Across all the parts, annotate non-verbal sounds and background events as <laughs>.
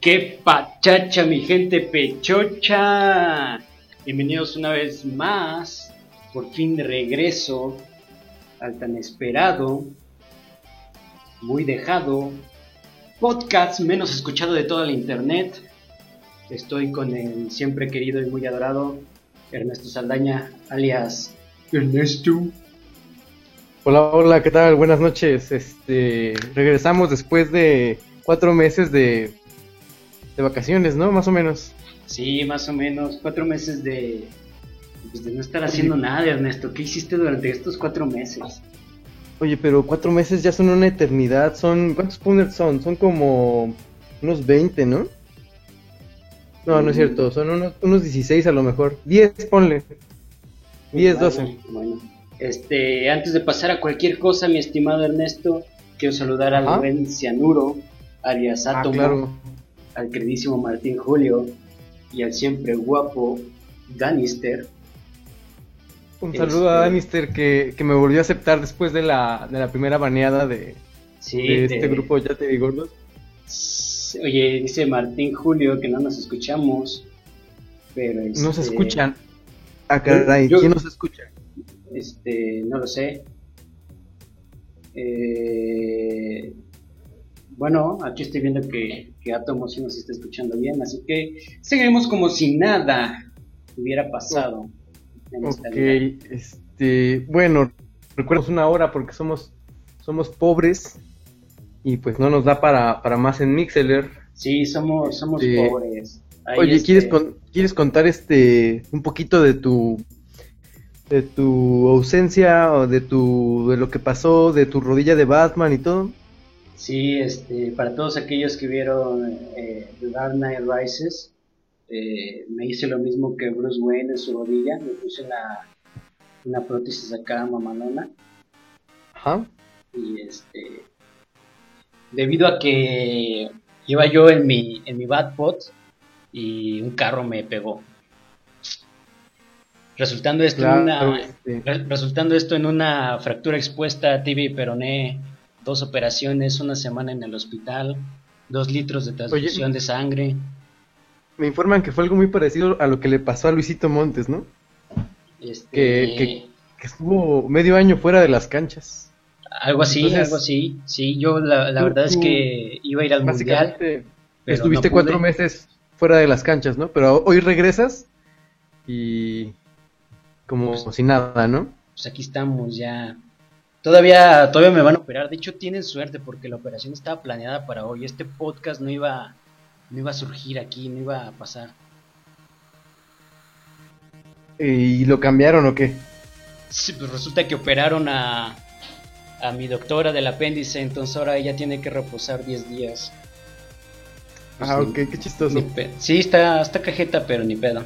¡Qué pachacha, mi gente pechocha! Bienvenidos una vez más, por fin de regreso al tan esperado, muy dejado, podcast menos escuchado de toda la internet. Estoy con el siempre querido y muy adorado Ernesto Saldaña, alias Ernesto. Hola, hola, ¿qué tal? Buenas noches. Este, regresamos después de cuatro meses de, de vacaciones, ¿no? Más o menos. Sí, más o menos, cuatro meses de, pues, de no estar haciendo nada, Ernesto. ¿Qué hiciste durante estos cuatro meses? Oye, pero cuatro meses ya son una eternidad. Son, ¿cuántos puners son? Son como unos 20, ¿no? No, no es cierto. Son unos, unos 16 a lo mejor. 10, ponle. 10, 12. Bueno, bueno. Este, antes de pasar a cualquier cosa, mi estimado Ernesto, quiero saludar al Ajá. buen Cianuro, alias Ah, claro. Al queridísimo Martín Julio y al siempre guapo Danister. Un Este- saludo a Danister que, que me volvió a aceptar después de la, de la primera baneada de, Sí, de de- este grupo Ya te digo gordos. Oye, dice Martín Julio que no nos escuchamos, pero este, escuchan. Ah, caray, yo- ¿quién nos escucha? Este, no lo sé. Eh, bueno, aquí estoy viendo que, que Atomo sí nos está escuchando bien, así que seguiremos como si nada hubiera pasado. en esta Ok, vida. este, bueno, recuerdos una hora porque somos, somos pobres y pues no nos da para, para más en Mixeler. Sí, somos, somos Este, pobres. Ahí, Oye, este, ¿quieres, con- ¿quieres contar este un poquito de tu de tu ausencia o de tu de lo que pasó, de tu rodilla de Batman y todo? Sí, este, para todos aquellos que vieron eh, The Dark Knight Rises, eh, me hice lo mismo que Bruce Wayne en su rodilla, me puse una, una prótesis acá mamalona Ajá. y este, debido a que iba yo en mi, en mi Batpod y un carro me pegó. Resultando esto, en una, este, Re- Resultando esto en una fractura expuesta, tibia y peroné, dos operaciones, una semana en el hospital, dos litros de transfusión de sangre. me informan que fue algo muy parecido a lo que le pasó a Luisito Montes, ¿no? Este, Que- que- Que estuvo medio año fuera de las canchas. algo así, entonces- algo así. Sí, yo la, la Tú- verdad es que iba a ir al mundial. Pero estuviste no cuatro meses fuera de las canchas, ¿no? Pero hoy regresas y como si nada, ¿no? Pues aquí estamos ya. Todavía, todavía me van a operar. De hecho, tienen suerte porque la operación estaba planeada para hoy. Este podcast no iba, no iba a surgir aquí, no iba a pasar. ¿Y lo cambiaron o qué? Sí, pues resulta que operaron a, a mi doctora del apéndice, entonces ahora ella tiene que reposar 10 días. Pues Ah, ni- ok, qué chistoso. Sí, está, está cajeta, pero ni pedo.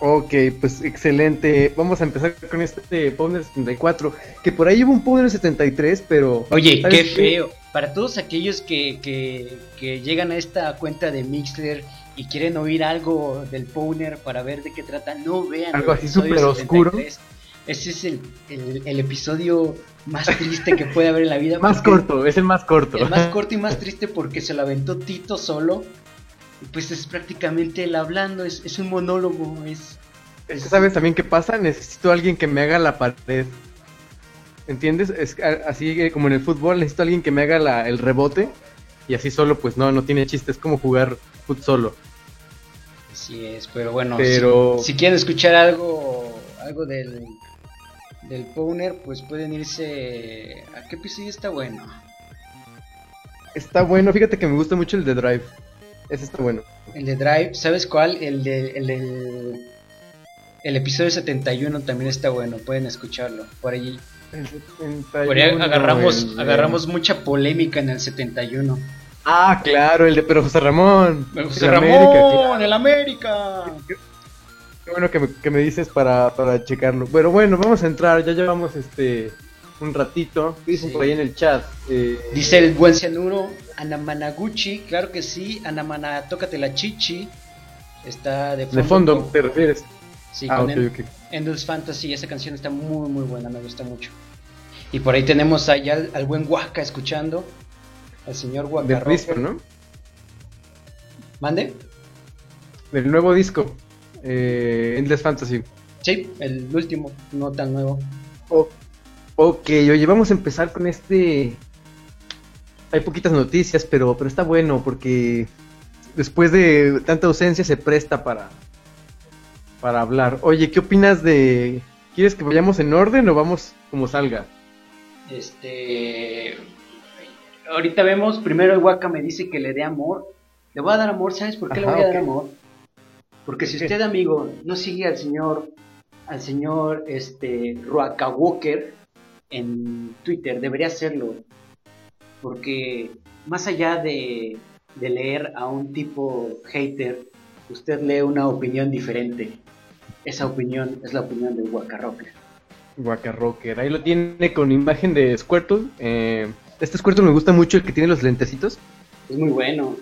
Ok, pues excelente. Vamos a empezar con este Powner 74. Que por ahí hubo un Powner 73, pero. Oye, ¿sabes qué qué? feo. Para todos aquellos que, que, que llegan a esta cuenta de Mixler y quieren oír algo del Powner para ver de qué trata, no vean. Algo así súper oscuro. 73. Ese es el, el, el episodio más triste que puede haber en la vida. Más corto, es el más corto. El más corto y más triste porque se lo aventó Tito solo. Pues es prácticamente él hablando, es, es un monólogo, es... ¿Sabes también qué pasa? Necesito a alguien que me haga la pared. ¿Entiendes? Es así como en el fútbol, necesito a alguien que me haga la- el rebote. Y así solo, pues no, no tiene chiste. Es como jugar fut solo. Así es, pero bueno, Pero- si, si quieren escuchar algo algo del, del Powner, pues pueden irse... ¿A qué episodio está bueno? Está bueno, fíjate que me gusta mucho el de Drive. Ese está bueno. El de Drive, ¿sabes cuál? El de, el del... El episodio 71 también está bueno, pueden escucharlo. Por ahí, El por ahí 71, agarramos, el agarramos mucha polémica en el 71. Ah, claro, el de pero José Ramón. José Ramón, América, claro. el América. Qué bueno que me, que me dices para, para checarlo. Pero bueno, vamos a entrar, ya llevamos este un ratito. ¿Qué dicen Sí. por ahí en el chat? Eh, Dice el buen cianuro, Anamanaguchi, claro que sí, Anamana, tócate la chichi. Está de fondo. de fondo, con- ¿te refieres? Sí, ah, con. Endless Fantasy, esa canción está muy muy buena, me gusta mucho. Y por ahí tenemos allá al, al buen Waka escuchando, al señor Waka. Del disco, ¿no? ¿Mande? Del nuevo disco. Eh, Endless Fantasy. Sí, el último, no tan nuevo. O- ok, oye, vamos a empezar con este. Hay poquitas noticias, pero, pero está bueno porque después de tanta ausencia se presta para, para hablar. Oye, ¿qué opinas de... ¿Quieres que vayamos en orden o vamos como salga? Este. Ahorita vemos, primero el Waka me dice que le dé amor. Le voy a dar amor, ¿sabes por qué le voy a dar amor? Porque si usted, amigo, no sigue al señor, al señor este Ruaka Walker en Twitter, debería hacerlo. Porque más allá de, de leer a un tipo hater, usted lee una opinión diferente. Esa opinión es la opinión del Waka Rocker. Waka Rocker. Ahí lo tiene con imagen de Squirtle. Eh, este Squirtle me gusta mucho, el que tiene los lentecitos. Es muy bueno.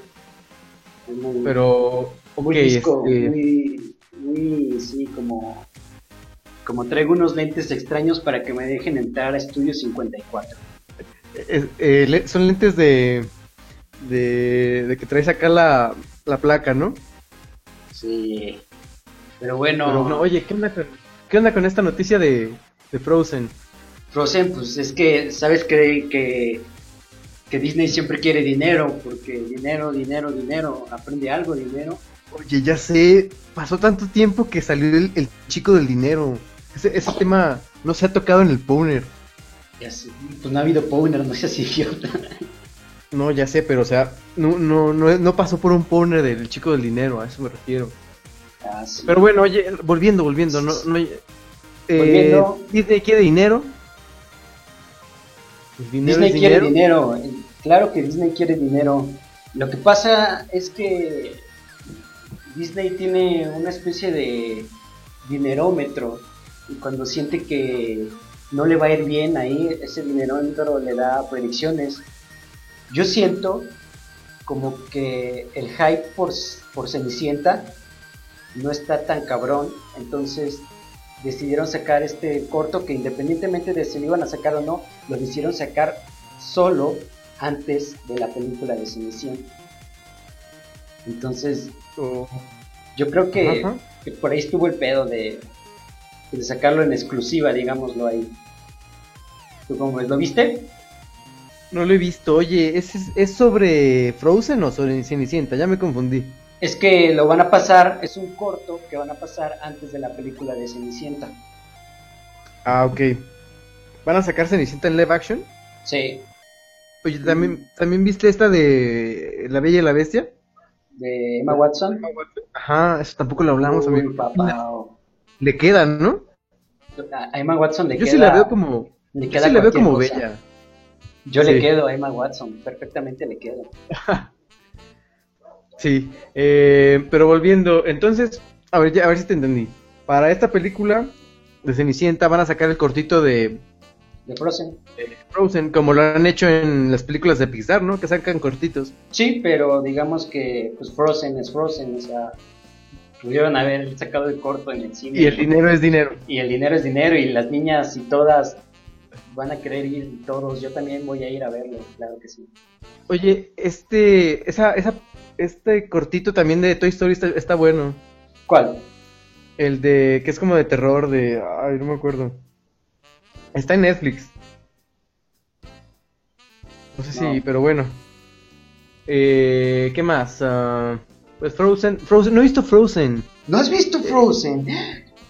Es muy, Pero, muy disco, este, muy, muy, sí, como, como traigo unos lentes extraños para que me dejen entrar a Estudio 54. es- eh, le- son lentes de, de, de que traes acá la, la placa, ¿no? Sí. Pero bueno, Pero oye, ¿qué onda con, qué onda con esta noticia de, de Frozen? Frozen, pues es que, ¿sabes que, que, que Disney siempre quiere dinero? Porque dinero, dinero, dinero, aprende algo, dinero. Oye, ya sé, pasó tanto tiempo que salió el, el chico del dinero. Ese, ese tema no se ha tocado en el Powner. Ya sé, pues no ha habido Powner, no seas idiota. No, ya sé, pero o sea, no, no, no, no pasó por un Powner del chico del dinero, a eso me refiero. Ah, sí. Pero bueno, oye, volviendo, volviendo, no, no eh, Volviendo. Disney quiere dinero. Dinero Disney quiere dinero, eh, claro que Disney quiere dinero. Lo que pasa es que Disney tiene una especie de dinerómetro y cuando siente que no le va a ir bien ahí, ese dinerómetro le da predicciones. Yo siento como que el hype por, por Cenicienta no está tan cabrón, entonces decidieron sacar este corto que independientemente de si lo iban a sacar o no, lo decidieron sacar solo antes de la película de Cenicienta. Entonces, Oh, yo creo que, que por ahí estuvo el pedo de, de sacarlo en exclusiva, digámoslo ahí. ¿Tú cómo ves? ¿Lo viste? no lo he visto. Oye, ¿es, es- sobre Frozen o sobre Cenicienta? Ya me confundí. Es que lo van a pasar, es un corto que van a pasar antes de la película de Cenicienta. Ah, ok. ¿Van a sacar Cenicienta en live action? Sí, Oye, ¿también, ¿también viste esta de La Bella y la Bestia? de Emma Watson. Ajá, eso tampoco lo hablamos, Uy, amigo. papá. Le quedan, ¿no? A Emma Watson le Yo queda. sí la veo como, le yo queda sí la veo como cosa. bella. Yo le quedo a Emma Watson, perfectamente le quedo. <laughs> Sí, eh, pero volviendo, entonces, a ver, ya- a ver si te entendí. Para esta película de Cenicienta van a sacar el cortito de De Frozen. Frozen, como lo han hecho en las películas de Pixar, ¿no? Que sacan cortitos. Sí, pero digamos que pues Frozen es Frozen, o sea, pudieron haber sacado el corto en el cine. Y el dinero es dinero. Y el dinero es dinero y las niñas y todas van a querer ir y todos, yo también voy a ir a verlo, claro que sí. Oye, este, esa, esa, este cortito también de Toy Story está, está bueno. ¿Cuál? El de, que es como de terror, de, ay, no me acuerdo. Está en Netflix. No sé No. si, pero bueno. Eh, ¿qué más? Ah, pues Frozen, Frozen, no he visto Frozen. ¿No has visto Frozen?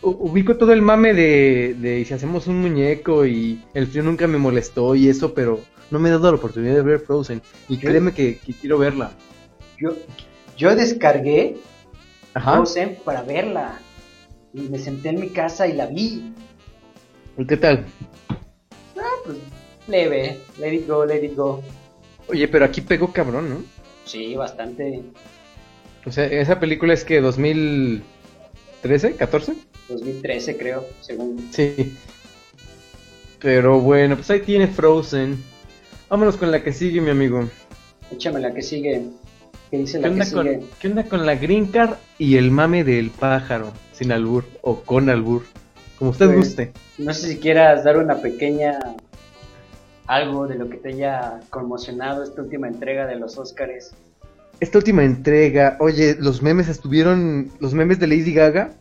U- ubico todo el mame de, de si hacemos un muñeco y el frío nunca me molestó y eso, pero no me he dado la oportunidad de ver Frozen. Y créeme que, que quiero verla. Yo, yo descargué Ajá. Frozen para verla. Y me senté en mi casa y la vi. ¿Y qué tal? Ah, pues leve, let it go, let it go. Oye, pero aquí pegó cabrón, ¿no? Sí, bastante. O sea, esa película es que 2013, 14? 2013 creo, según. Sí. Pero bueno, pues ahí tiene Frozen. Vámonos con la que sigue, mi amigo. Échame la que sigue. ¿Qué dice ¿Qué la que onda, con, sigue? ¿Qué onda con la Green Card y el mame del pájaro? Sin albur o con albur. Como usted Pues, guste. No sé si quieras dar una pequeña algo de lo que te haya conmocionado esta última entrega de los Óscares. Esta última entrega, oye, los memes estuvieron. Los memes de Lady Gaga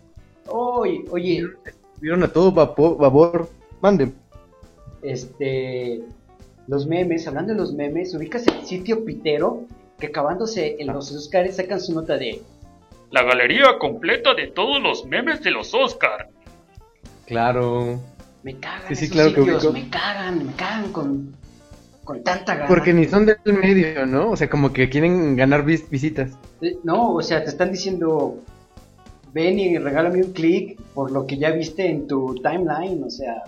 Oye, oye, estuvieron a todo vapo- babor. Mande. este, los memes, hablando de los memes, ubicas el sitio Pitero que acabándose en los Óscares sacan su nota de La galería completa de todos los memes de los Oscar. Claro. me cagan Sí, sí, esos claro que sitios, me cagan, me cagan con, con tanta gana. Porque ni son del medio, ¿no? O sea, como que quieren ganar vis- visitas. No, o sea, te están diciendo, ven y regálame un clic por lo que ya viste en tu timeline, o sea,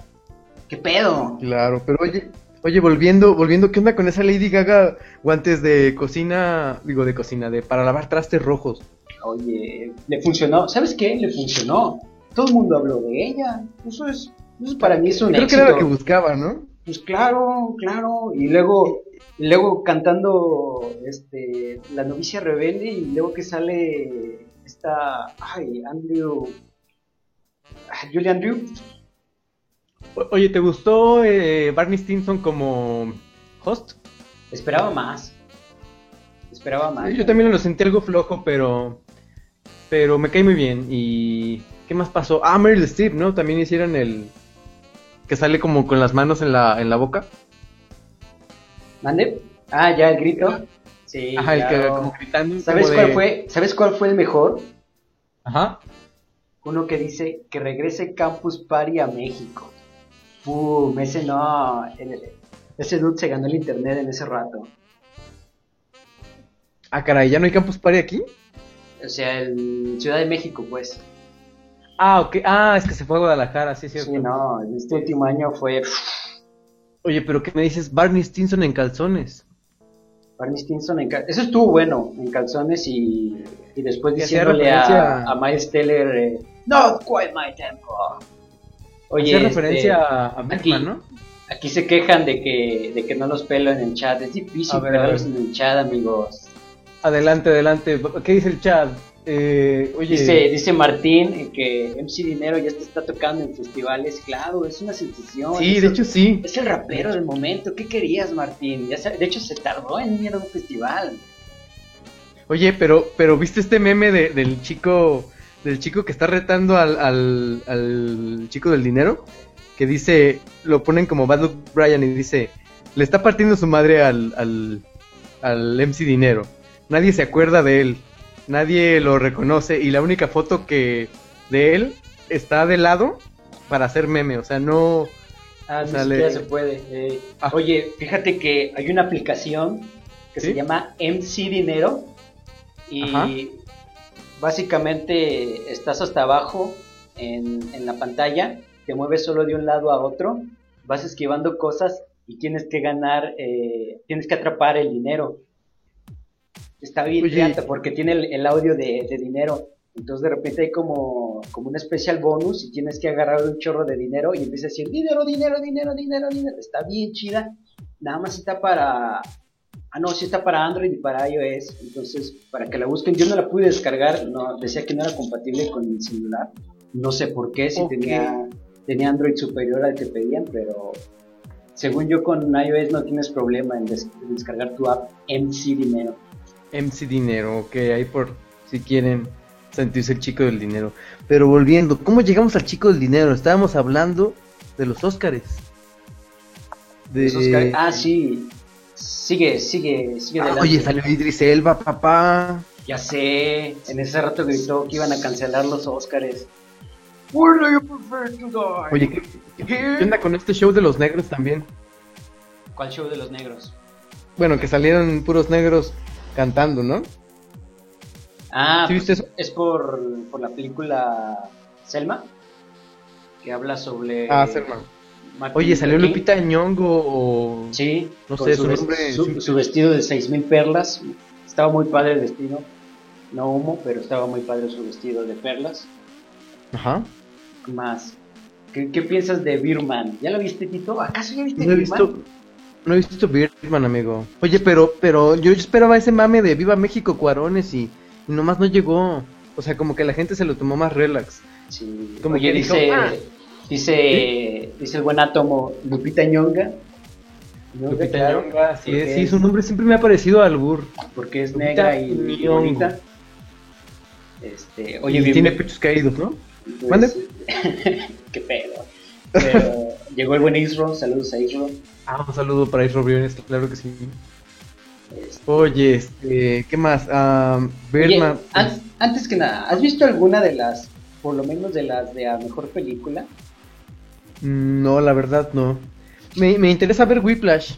¿qué pedo? Claro, pero oye, oye, volviendo, volviendo, ¿qué onda con esa Lady Gaga guantes de cocina, digo de cocina, de para lavar trastes rojos? Oye, le funcionó, ¿sabes qué? Le funcionó. Todo el mundo habló de ella. Eso es, eso para mí es un Creo que era lo que buscaba, ¿no? Pues claro, claro. Y luego, luego cantando este La novicia rebelde y luego que sale esta, ay, Andrew, ah, Julie Andrew. Oye, ¿te gustó eh, Barney Stinson como host? Esperaba más. Esperaba más. Yo también lo sentí algo flojo, pero pero me cae muy bien. ¿Y qué más pasó? Ah, Meryl Streep, ¿no? También hicieron el que sale como con las manos en la en la boca. ¿Mande? Ah, ya el grito. Sí. Ajá, el que como gritando. ¿Sabes como cuál de- fue? ¿Sabes cuál fue el mejor? Ajá. Uno que dice que regrese Campus Party a México. Pum, ese no. el- ese dude se ganó el internet en ese rato. Ah, caray, ¿ya no hay Campus Party aquí? O sea, el Ciudad de México, pues. Ah, ok. Ah, es que se fue a Guadalajara, sí, es cierto. Sí, no, este último año fue Oye, pero ¿qué me dices? Barney Stinson en calzones. Barney Stinson en cal- Eso estuvo bueno, en calzones y, y después diciéndole a, a Miles Teller, eh, no quite my tempo. Oye, este, referencia a, a aquí- Batman, ¿no? Aquí se quejan de que, de que no los pelo en el chat. Es difícil A a pelarlos en el chat, amigos. Adelante, adelante. ¿Qué dice el chat? Eh, oye, Dice, dice Martín eh, que MC Dinero ya te está tocando en festivales. Claro, es una sensación. sí, es de el- hecho sí. Es el rapero del momento. ¿Qué querías, Martín? Ya de hecho, se tardó en ir a un festival. Oye, pero, pero ¿viste este meme de- del chico, del chico que está retando al, al, al chico del dinero? Que dice, lo ponen como Bad Luck Brian y dice, le está partiendo su madre al, al, al MC Dinero. Nadie se acuerda de él, nadie lo reconoce y la única foto que de él está de lado para hacer meme, o sea, no... Ah, ni siquiera se puede. eh. Ah. Oye, fíjate que hay una aplicación que ¿Sí? se llama MC Dinero y Ajá. básicamente estás hasta abajo en, en la pantalla, te mueves solo de un lado a otro, vas esquivando cosas y tienes que ganar, eh, tienes que atrapar el dinero. Está bien Oye. pirata porque tiene el, el audio de, de dinero. Entonces de repente hay como, como un especial bonus y tienes que agarrar un chorro de dinero y empieza a decir dinero, dinero, dinero, dinero, dinero. Está bien chida. Nada más está para... Ah, no, sí está para Android y para iOS. Entonces, para que la busquen, yo no la pude descargar. No, decía que no era compatible con el celular. No sé por qué, si tenía, tenía Android superior al que pedían, pero según yo con iOS no tienes problema en, des- en descargar tu app MC Dinero. MC Dinero, ok, ahí por si quieren sentirse el chico del dinero. Pero volviendo, ¿cómo llegamos al chico del dinero? Estábamos hablando de los Óscares. De... Ca- Ah, sí. Sigue, sigue, sigue Ah, oye, salió Idris Elba, papá. Ya sé, en ese rato gritó que iban a cancelar los Óscares. Where do you prefer to die? Oye, ¿qué, qué onda con este show de los negros también? ¿Cuál show de los negros? Bueno, que salieron puros negros cantando, ¿no? Ah, ¿Sí viste eso? es por, por la película Selma, que habla sobre... Ah, Selma. Martin Oye, salió King. Lupita Nyong'o o... Sí, No sé, su, nombre su- vestido de 6000 perlas. Estaba muy padre el vestido. No humo, pero estaba muy padre su vestido de perlas. Ajá. ¿Qué más? ¿Qué, qué piensas de Birman? ¿Ya lo viste, Tito? ¿Acaso ya viste No he Birman? visto... No he visto Birdman, amigo. Oye, pero, pero yo esperaba ese mame de Viva México, Cuarones y, y nomás no llegó. O sea, como que la gente se lo tomó más relax. Sí. Como Oye, que dijo, dice, "Ah". dice, dice el buen átomo Lupita Ñonga. Ñonga, Lupita claro, Nyong'o, sí, sí, su nombre siempre me ha parecido albur. Porque es Lupita negra y, y bonita. Este, oye, y bien- tiene pechos caídos, ¿no? pues, ¿Mande? <laughs> qué pedo. Pero <laughs> llegó el buen Isro, saludos a Isro. Ah, un saludo para Isro Briones, claro que sí. Oye, este, ¿qué más? Ah, Oye, an- antes que nada, ¿has visto alguna de las, por lo menos de las de la mejor película? No, la verdad no. Me, me interesa ver Whiplash.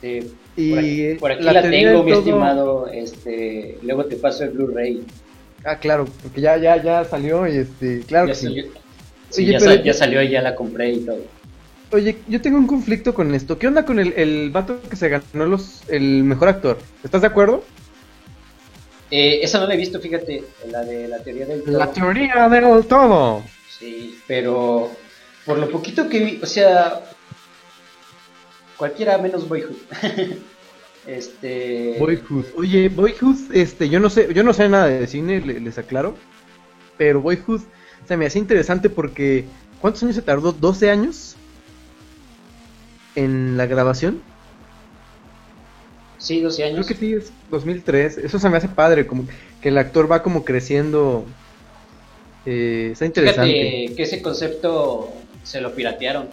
Este, Y por aquí, por aquí la tengo, mi todo- estimado. Este, luego te paso el Blu-ray. Ah, claro, porque ya, ya, ya salió y este, claro Ya que salió, sí, Oye, ya, pero ya salió y ya la compré y todo. Oye, yo tengo un conflicto con esto. ¿Qué onda con el, el vato que se ganó los, el mejor actor? ¿Estás de acuerdo? Eh, esa no la he visto, fíjate, la de la teoría del todo. La teoría del todo. Sí, pero por lo poquito que vi, o sea, cualquiera menos Boyhood. <laughs> este. Boyhood. Oye, Boyhood, este, yo no sé, yo no sé nada de cine, le- les aclaro. Pero Boyhood se me hacía interesante porque ¿cuántos años se tardó? ¿12 años? En la grabación. Sí, 12 Creo años. que sí, es 2003. Eso se me hace padre, como que el actor va como creciendo. Eh, está interesante. Fíjate que ese concepto se lo piratearon.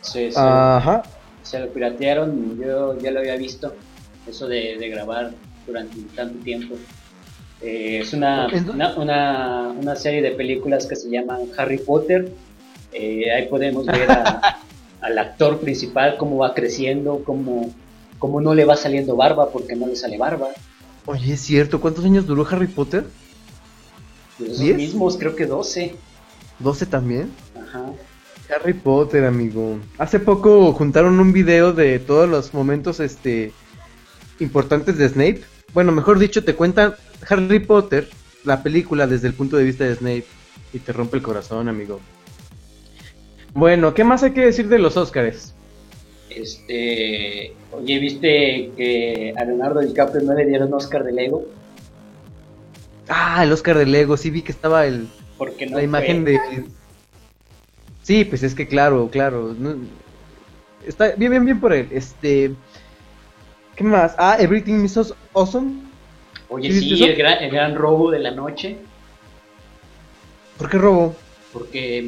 Se, se- Ajá. se lo piratearon, yo ya lo había visto, eso de, de grabar durante tanto tiempo. Eh, es una, una, una, una serie de películas que se llaman Harry Potter. Eh, ahí podemos ver a- <laughs> al actor principal cómo va creciendo, cómo, cómo no le va saliendo barba porque no le sale barba. Oye, es cierto, ¿cuántos años duró Harry Potter? Pues ¿Diez? mismos, creo que 12. ¿12 también? Ajá. Harry Potter, amigo. Hace poco juntaron un video de todos los momentos este importantes de Snape. Bueno, mejor dicho, te cuentan Harry Potter, la película desde el punto de vista de Snape y te rompe el corazón, amigo. Bueno, ¿qué más hay que decir de los Óscares? Este, oye, ¿viste que a Leonardo DiCaprio no le dieron Oscar de Lego? Ah, el Oscar de Lego, sí vi que estaba el Porque no la imagen fue. de Sí, pues es que claro, claro, no- está bien bien bien por él. Este ¿Qué más? Ah, Everything is Awes- Awesome. Oye, ¿Sí el gran, el gran robo de la noche, ¿Por qué robo? porque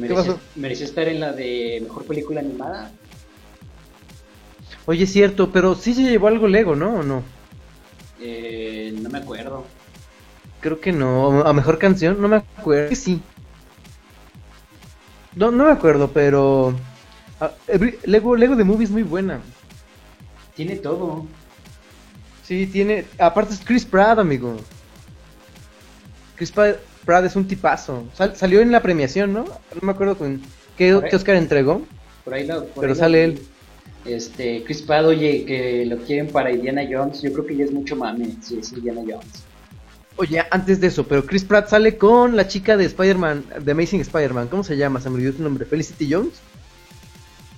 merecía estar en la de mejor película animada. Oye, es cierto, pero sí se llevó algo Lego, ¿no? ¿O no? Eh, no me acuerdo. Creo que no. ¿A mejor canción? No me acuerdo. Creo que sí. No, no me acuerdo, pero. ah, Every- Lego, Lego de Movie es muy buena. Tiene todo. Sí, tiene. Aparte es Chris Pratt, amigo. Chris Pratt es un tipazo. Sal- salió en la premiación, ¿no? No me acuerdo con qué, Oscar entregó. Por ahí lo, por Pero ahí sale lo- él. Este, Chris Pratt, oye, que lo quieren para Indiana Jones. Yo creo que ya es mucho mame si es Indiana Jones. Oye, antes de eso, pero Chris Pratt sale con la chica de Spider-Man, de Amazing Spider-Man. ¿Cómo se llama? Se me olvidó su nombre. Felicity Jones.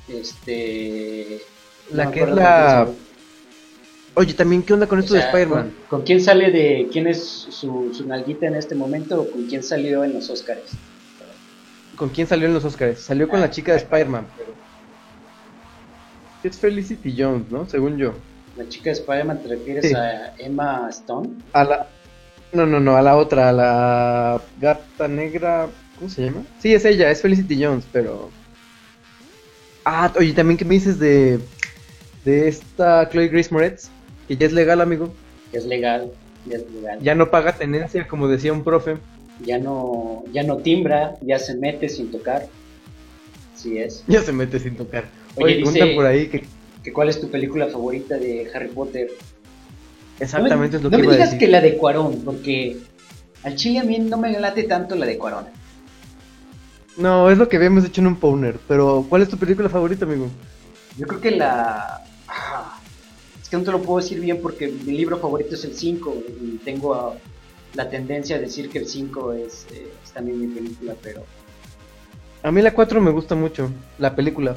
Este. La no que es la-. Oye, también, ¿qué onda con esto O sea, de Spider-Man? ¿con, con quién sale de. ¿Quién es su, su nalguita en este momento o con quién salió en los Oscars? ¿Con quién salió en los Oscars? Salió con la chica de Spider-Man, pero... Es Felicity Jones, ¿no? Según yo. La chica de Spider-Man, ¿te refieres Sí. a Emma Stone? A la... No, no, no, a la otra, a la gata negra... ¿Cómo se llama? Sí, es ella, es Felicity Jones, pero... Ah, oye, también qué me dices de... De esta Chloe Grace Moretz, que ya es legal, amigo. Que es legal, ya es legal. Ya, Ya no paga tenencia, como decía un profe. no, ya no timbra, ya se mete sin tocar. Sí es. Ya se mete sin tocar. Oye, Oye, dice- por ahí que... ¿Que ¿Cuál es tu película favorita de Harry Potter? Exactamente no es lo me, que no iba me a digas decir. que la de Cuarón, porque Al chile a mí no me late tanto la de Cuarón. No, es lo que habíamos hecho en un Powner. Pero, ¿cuál es tu película favorita, amigo? Yo creo que la... ah, que no te lo puedo decir bien porque mi libro favorito es el 5 y tengo ah, la tendencia a decir que el 5 es, eh, es también mi película, pero A mí la 4 me gusta mucho, la película.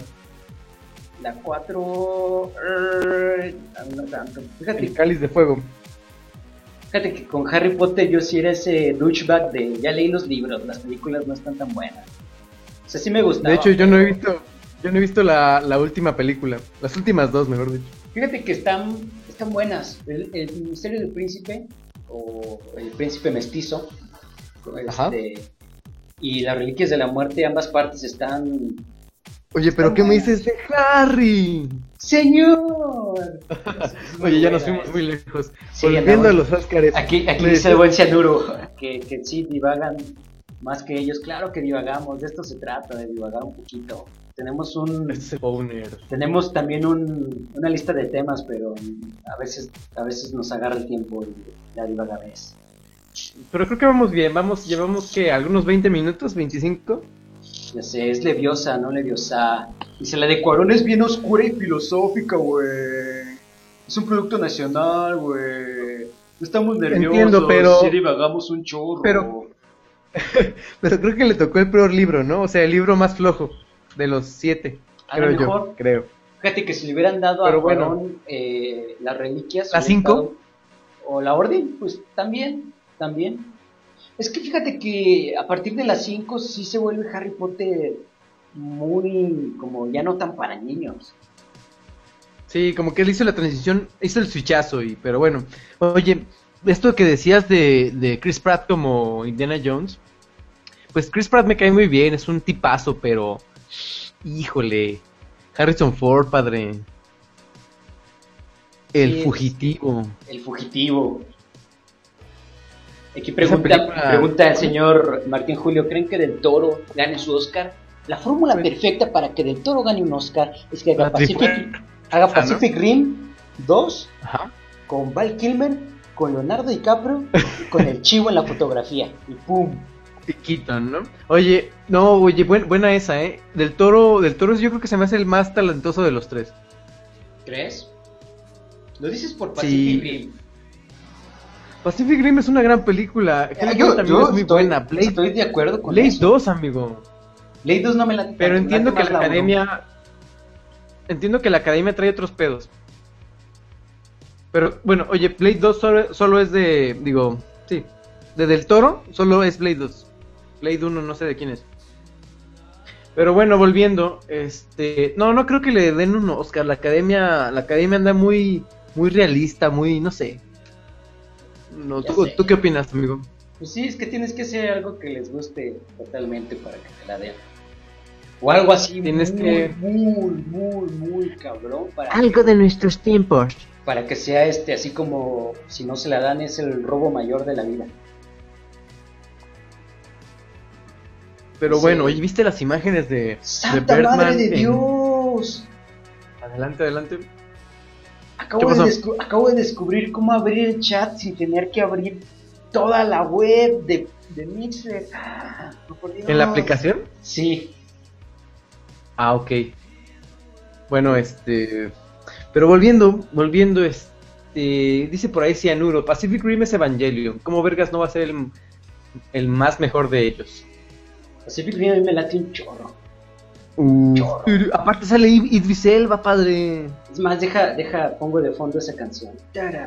la 4... eh, no tanto. Fíjate, El cáliz de fuego. fíjate que con Harry Potter yo sí era ese douchebag de ya leí los libros, las películas no están tan buenas. O sea, sí me gustaba. De hecho, yo no he visto, yo no he visto la, la última película. Las últimas dos, mejor dicho. Fíjate que están, están buenas. El, el misterio del príncipe, o el príncipe mestizo, este, y las reliquias de la muerte, ambas partes están. Oye, pero Están ¿qué me dices de Harry? ¡Señor! <laughs> Oye, ya nos fuimos eh. muy lejos. Sí, Volviendo a los Óscares. Aquí, aquí dice el buen cianuro que, que sí divagan más que ellos. Claro que divagamos, de esto se trata, de divagar un poquito. Tenemos un. Este es. Tenemos también un- una lista de temas, pero a veces, a veces nos agarra el tiempo y la divagadez. Pero creo que vamos bien. Vamos, llevamos que algunos 20 minutos, 25. Ya sé, es leviosa, no leviosa. Dice, la de Cuarón es bien oscura y filosófica, güey. Es un producto nacional, güey. No estamos nerviosos, Entiendo, pero- sí divagamos un chorro. Pero- <laughs> Pero creo que le tocó el peor libro, ¿no? O sea, el libro más flojo de los siete. A lo Creo mejor. yo, creo. Fíjate que si le hubieran dado Pero a bueno. Eh, las reliquias... ¿La hubiera cinco? estado- O la orden, pues también, también. Es que fíjate que a partir de las 5 sí se vuelve Harry Potter muy, como ya no tan para niños. Sí, como que él hizo la transición, hizo el switchazo, y, pero bueno. Oye, esto que decías de, de Chris Pratt como Indiana Jones, pues Chris Pratt me cae muy bien, es un tipazo, pero híjole, Harrison Ford, padre. El Sí, fugitivo. El fugitivo. Aquí pregunta, el señor Martín Julio, ¿creen que Del Toro gane su Oscar? La fórmula perfecta para que Del Toro gane un Oscar es que haga Pacific, haga. Pacific Rim 2 Ajá. con Val Kilmer, con Leonardo DiCaprio con el chivo en la fotografía. Y pum. Y Keaton, ¿no? Oye, no, oye, buen- buena esa, ¿eh? Del Toro, del Toro yo creo que se me hace el más talentoso de los tres. ¿Crees? Lo dices por Sí. Pacific Rim. Pacific Rim es una gran película. Ah, Hellboy también es muy estoy, buena. Blade, estoy de acuerdo con Blade eso. 2, amigo. Blade 2 no me la Pero entiendo que la uno. academia. Entiendo que la academia trae otros pedos. Pero bueno, oye, Blade 2 solo, solo es de. Digo, sí. De Del Toro, solo es Blade 2. Blade 1 no sé de quién es. Pero bueno, volviendo, este, no, no creo que le den un Oscar. La academia, la academia anda muy, muy realista, muy, no sé. No, ¿tú, sé. ¿Tú qué opinas, amigo? Pues sí, es que tienes que hacer algo que les guste totalmente para que te la den. O algo así Tienes muy, que- muy, muy, muy cabrón para, Algo de nuestros tiempos. para que sea este, así como si no se la dan es el robo mayor de la vida. Pero Sí. bueno, oye, ¿viste las imágenes de, de ¡Santa Birdman madre de en- Dios! Adelante, adelante. Acabo ¿Qué de, acabo de descubrir cómo abrir el chat sin tener que abrir toda la web de, de Mixer. Ah, por Dios. ¿En la aplicación? Sí. Ah, ok. Bueno, este. Pero volviendo, volviendo, este. Dice por ahí Cianuro: Pacific Rim es Evangelion. ¿Cómo vergas no va a ser el, el más mejor de ellos? Pacific Rim a mí me late un chorro. Uh, Chorro. aparte sale Id- Idris Elba, padre. Es más, deja, deja, pongo de fondo esa canción.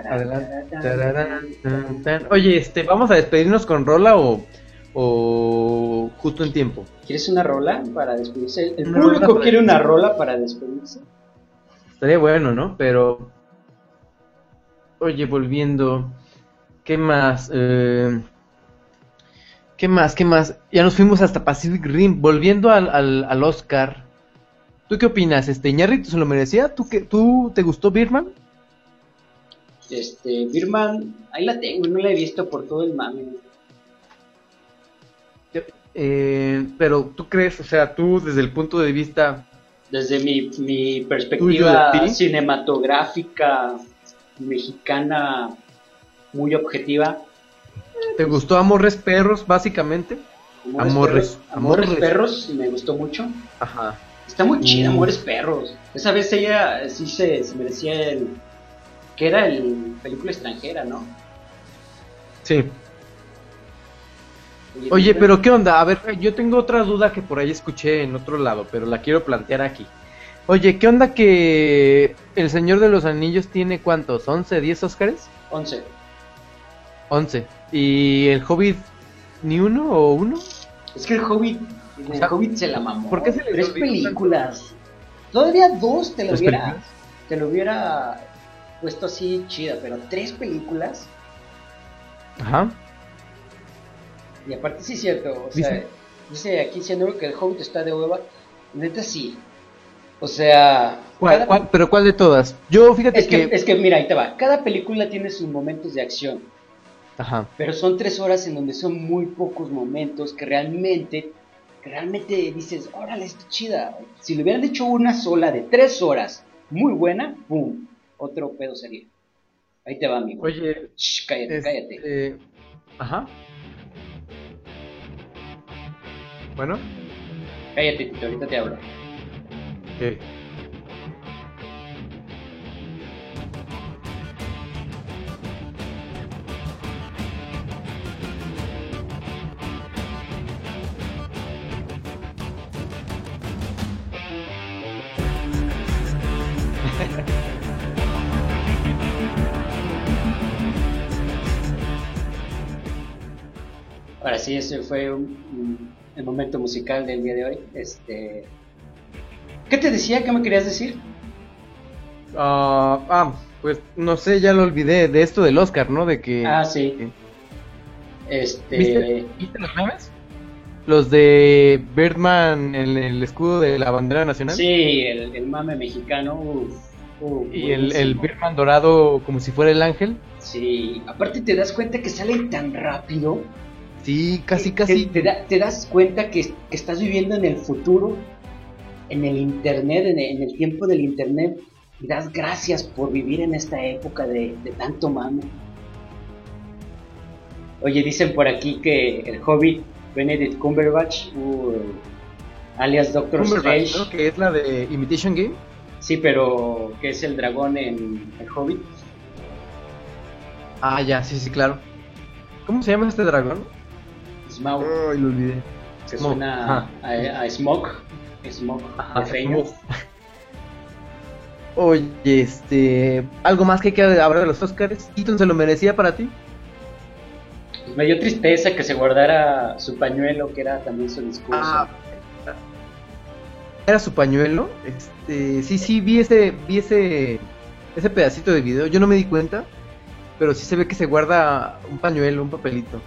Adelante. Oye, este, ¿vamos a despedirnos con rola o, o justo en tiempo? ¿Quieres una rola para despedirse? El Una público quiere una rola para despedirse. Estaría bueno, ¿no? Pero. Oye, volviendo. ¿Qué más? Eh, ¿Qué más? ¿Qué más? Ya nos fuimos hasta Pacific Rim. Volviendo al, al, al Oscar. ¿Tú qué opinas? Este, ¿Iñárritu se lo merecía? ¿Tú, qué, ¿Tú te gustó Birman? Este, Birman, ahí la tengo, no la he visto por todo el mame. Eh, pero tú crees, o sea, tú desde el punto de vista. Desde mi, mi ¿Tuyo perspectiva cinematográfica mexicana muy objetiva, ¿Te gustó Amores Perros, básicamente? Amores- Perros, Amores Amores. Perros, me gustó mucho. Ajá. Está muy chida, Mm. Amores Perros. Esa vez ella sí se, se merecía el. que era el película extranjera, ¿no? Sí. Oye, pero ¿qué onda? A ver, yo tengo otra duda que por ahí escuché en otro lado, pero la quiero plantear aquí. Oye, ¿qué onda que El Señor de los Anillos tiene cuántos? ¿11, 10 Óscares? 11. 11. ¿Y El Hobbit ni uno o uno? Es que el Hobbit. El O sea, Hobbit se la mamó. ¿por qué se le Tres películas. Todavía dos te lo ¿Tres hubiera. películas? Te lo hubiera puesto así chida, pero tres películas. Ajá. Y aparte sí es cierto, o sea, Dice- dice aquí diciendo que el Hobbit está de hueva. Neta sí. O sea, ¿Cuál, cada- cuál- pero ¿cuál de todas? Yo fíjate es, que, que... es que mira, ahí te va. Cada película tiene sus momentos de acción, Ajá. pero son tres horas en donde son muy pocos momentos que realmente, que realmente dices, órale, está chida. Si le hubieran hecho una sola de tres horas, muy buena, ¡pum! Otro pedo sería. Ahí te va, amigo. Oye, Shh, cállate, cállate. este... Ajá. Bueno. Cállate, Tito, ahorita te hablo. Ok. Ahora sí, ese fue un- un- el momento musical del día de hoy. Este, ¿Qué te decía? ¿Qué me querías decir? Ah, ah, pues no sé, ya lo olvidé de esto del Oscar, ¿no? De que... Ah, sí. que- Este, ¿Viste, ¿Viste los memes? Los de Birdman en el escudo de la bandera nacional. sí, el, el mame mexicano. uf, uf, Y el, el. Birdman dorado como si fuera el ángel. Sí, aparte te das cuenta que salen tan rápido. Sí, casi, que- casi. Te, da- te das cuenta que, que estás viviendo en el futuro, en el internet, en el, en el tiempo del internet. Y das gracias por vivir en esta época de, de tanto mame. Oye, dicen por aquí que el Hobbit, Benedict Cumberbatch, uh, alias Doctor Cumberbatch, Strange, ¿no? Que es la de Imitation Game. sí, pero que es el dragón en el Hobbit. Ah, ya, sí, sí, claro. ¿Cómo se llama este dragón? Smaug, Ay, lo olvidé. que suena a, a Smog, Smog Ajá. <laughs> Oye, este. ¿Algo más que queda de hablar de los Oscars? ¿Keaton se lo merecía para ti? Pues me dio tristeza que se guardara su pañuelo, que era también su discurso. Ah, Era su pañuelo. Este, sí, sí, vi ese, vi ese, ese pedacito de video. Yo no me di cuenta, pero sí se ve que se guarda un pañuelo, un papelito.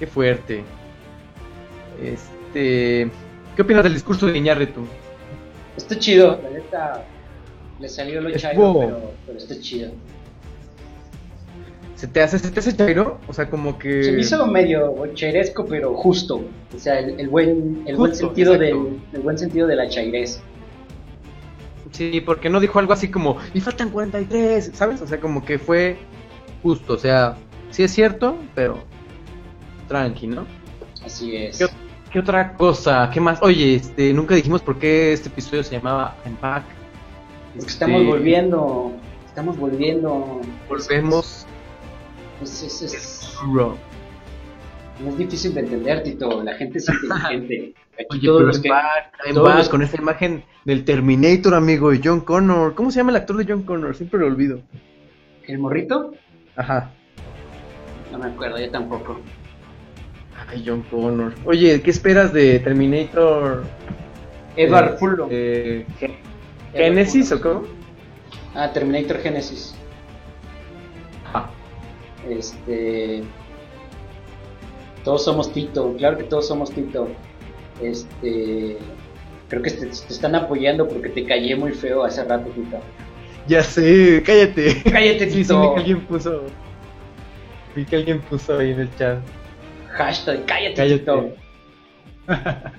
Qué fuerte. Este, ¿qué opinas del discurso de Iñárritu? Está chido, la neta. Le salió lo chairo, pero, pero está chido. ¿Se te hace, se te hace chairo? O sea, como que. Se me hizo medio chairesco, pero justo. O sea, el, el buen, el buen sentido exacto. del, el buen sentido de la chairez. Sí, porque no dijo algo así como, y faltan 43, ¿sabes? O sea, como que fue justo, o sea, sí es cierto, pero tranqui, ¿no? Así es. ¿Qué, qué otra cosa? ¿Qué más? Oye, este, nunca dijimos por qué este episodio se llamaba Unpack. Porque Este, estamos volviendo. Estamos volviendo. Volvemos. Es, es, es- no es difícil de entender, Tito. La gente es inteligente. <laughs> Aquí Oye, todos los que. Todos los- con esa imagen del Terminator, amigo, y John Connor. ¿Cómo se llama el actor de John Connor? Siempre lo olvido. ¿El morrito? Ajá. No me acuerdo, yo tampoco. Ay, John Connor. Oye, ¿qué esperas de Terminator? Edward Eh, Furlong. eh, Edward ¿Genesis o cómo? Ah, Terminator Genesis. Ajá. Este. Todos somos Tito, claro que todos somos Tito. Este. Creo que te, te están apoyando porque te callé muy feo hace rato, Tito. Ya sé, cállate. Cállate, <laughs> Sí, sí, Tito. vi que alguien puso. Vi que alguien puso ahí en el chat. Hashtag, cállate, Cállate. <laughs>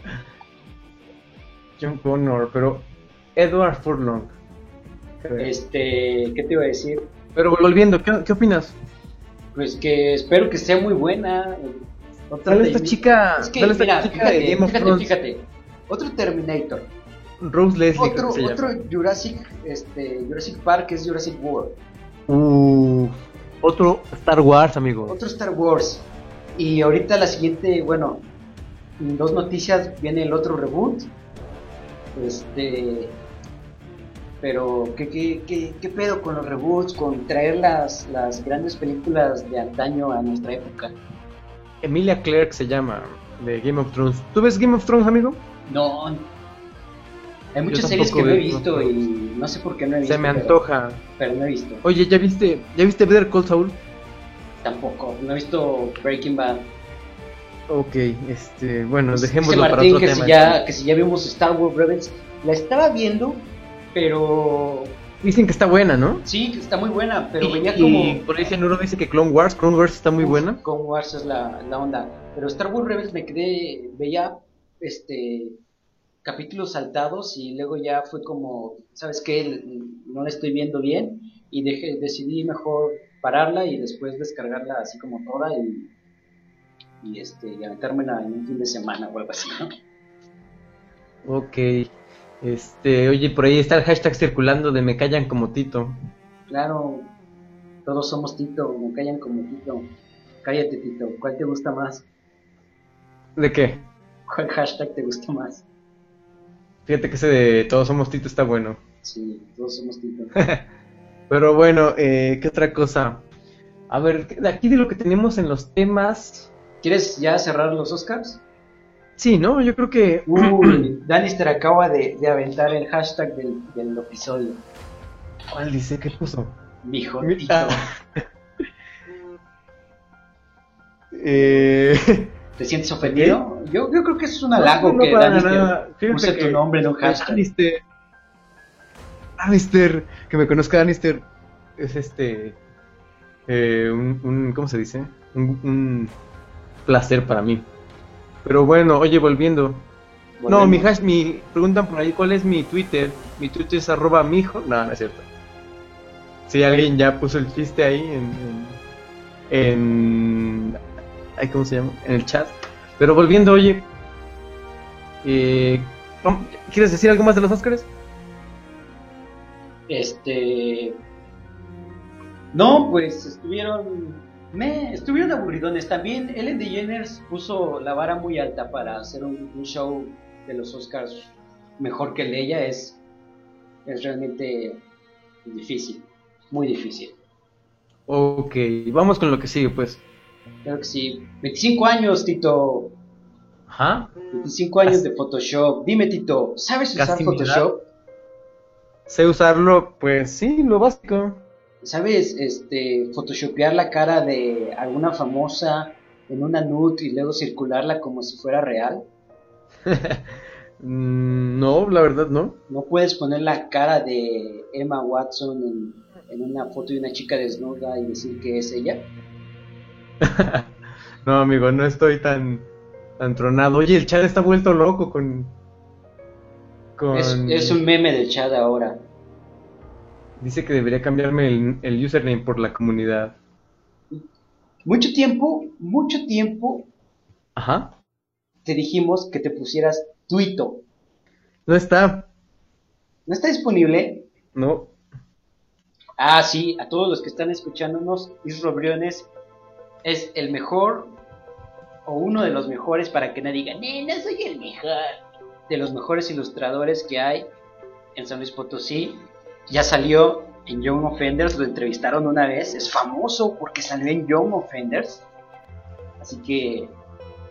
John Connor, pero Edward Furlong. Este. ¿Qué te iba a decir? Pero volviendo, ¿qué, qué opinas? Pues que espero que sea muy buena. Otra esta de- chica, Es que, esta mira, chica fíjate, de Game of fíjate. Otro Terminator. Rose Leslie, Otro, otro. Jurassic, este, Jurassic Park es Jurassic World. Uh, otro Star Wars, amigo. Otro Star Wars. Y ahorita la siguiente, bueno, en dos noticias viene el otro reboot. Este. Pero, ¿qué, qué, qué, qué pedo con los reboots? Con traer las, las grandes películas de antaño a nuestra época. Emilia Clarke se llama, de Game of Thrones. ¿Tú ves Game of Thrones, amigo? No. Hay muchas series que no he visto y no sé por qué no he visto. Se me pero- antoja. Pero no he visto. Oye, ¿ya viste, ¿ya viste Better Call Saul? Tampoco. No he visto Breaking Bad. Ok, este, bueno, Pues, dejémoslo dice para Martín otro que tema. si, ya, que si ya vimos Star Wars Rebels, la estaba viendo, pero Dicen que está buena, ¿no? sí, que está muy buena, pero y, venía y como... por ahí Cenuro dice que Clone Wars, Clone Wars está muy Uf, buena. Clone Wars es la, la onda. Pero Star Wars Rebels me quedé, veía este capítulos saltados y luego ya fue como, ¿sabes qué? No la estoy viendo bien y dejé, decidí mejor pararla y después descargarla así como toda y, y este y aventármela en un fin de semana o algo así, ¿no? Ok, este, oye, por ahí está el hashtag circulando de me callan como Tito. Claro, todos somos Tito, me callan como Tito. Cállate Tito, ¿cuál te gusta más? ¿De qué? ¿Cuál hashtag te gusta más? Fíjate que ese de todos somos Tito está bueno. Sí, todos somos Tito. <laughs> Pero bueno, eh, ¿qué otra cosa? A ver, de aquí de lo que tenemos en los temas. ¿Quieres ya cerrar los Oscars? Sí, ¿no? Yo creo que. Uy, <clears throat> Danister acaba de, de aventar el hashtag del, del episodio. ¿Cuál dice? ¿Qué puso? Mijo, Mi- Tito. ah. <laughs> Eh, ¿Te sientes ofendido? Yo, yo creo que es un halago no, que para Danister use que- tu nombre en un hashtag. Danister. Danister. Que me conozca Danister. Es este. eh, un, un- ¿Cómo se dice? Un, un placer para mí. Pero bueno, oye, volviendo. No, mi hash, mi, preguntan por ahí cuál es mi Twitter. Mi Twitter es arroba mijo. No, no es cierto. Si alguien ya puso el chiste ahí en. en, en- ¿Cómo se llama? En el chat. Pero volviendo, oye. eh, ¿cómo- ¿Quieres decir algo más de los Oscars? Este. No, pues estuvieron. Me estuvieron aburridones. También Ellen DeGeneres puso la vara muy alta para hacer un, un show de los Oscars mejor que el de ella. Es, es realmente difícil. Muy difícil. Ok, vamos con lo que sigue, pues. Creo que sí. 25 años, Tito. Ajá. 25 años de Photoshop. Dime, Tito, ¿sabes usar Casi Photoshop? Sé usarlo, pues sí, lo básico. ¿Sabes este, photoshopear la cara de alguna famosa en una nude y luego circularla como si fuera real? <laughs> No, la verdad no. No puedes poner la cara de Emma Watson en, en una foto de una chica desnuda y decir que es ella. <laughs> no, amigo, no estoy tan, tan tronado. Oye, el chat está vuelto loco con. Con... Es, es un meme del chat ahora. Dice que debería cambiarme el, el username por la comunidad. Mucho tiempo, mucho tiempo Ajá. te dijimos que te pusieras Twito. No está. ¿No está disponible? No. Ah, sí, a todos los que están escuchándonos, Isro Briones es el mejor o uno de los mejores para que digan, "Eh, no soy el mejor. De los mejores ilustradores que hay en San Luis Potosí. Ya salió en Young Offenders, lo entrevistaron una vez. Es famoso porque salió en Young Offenders. Así que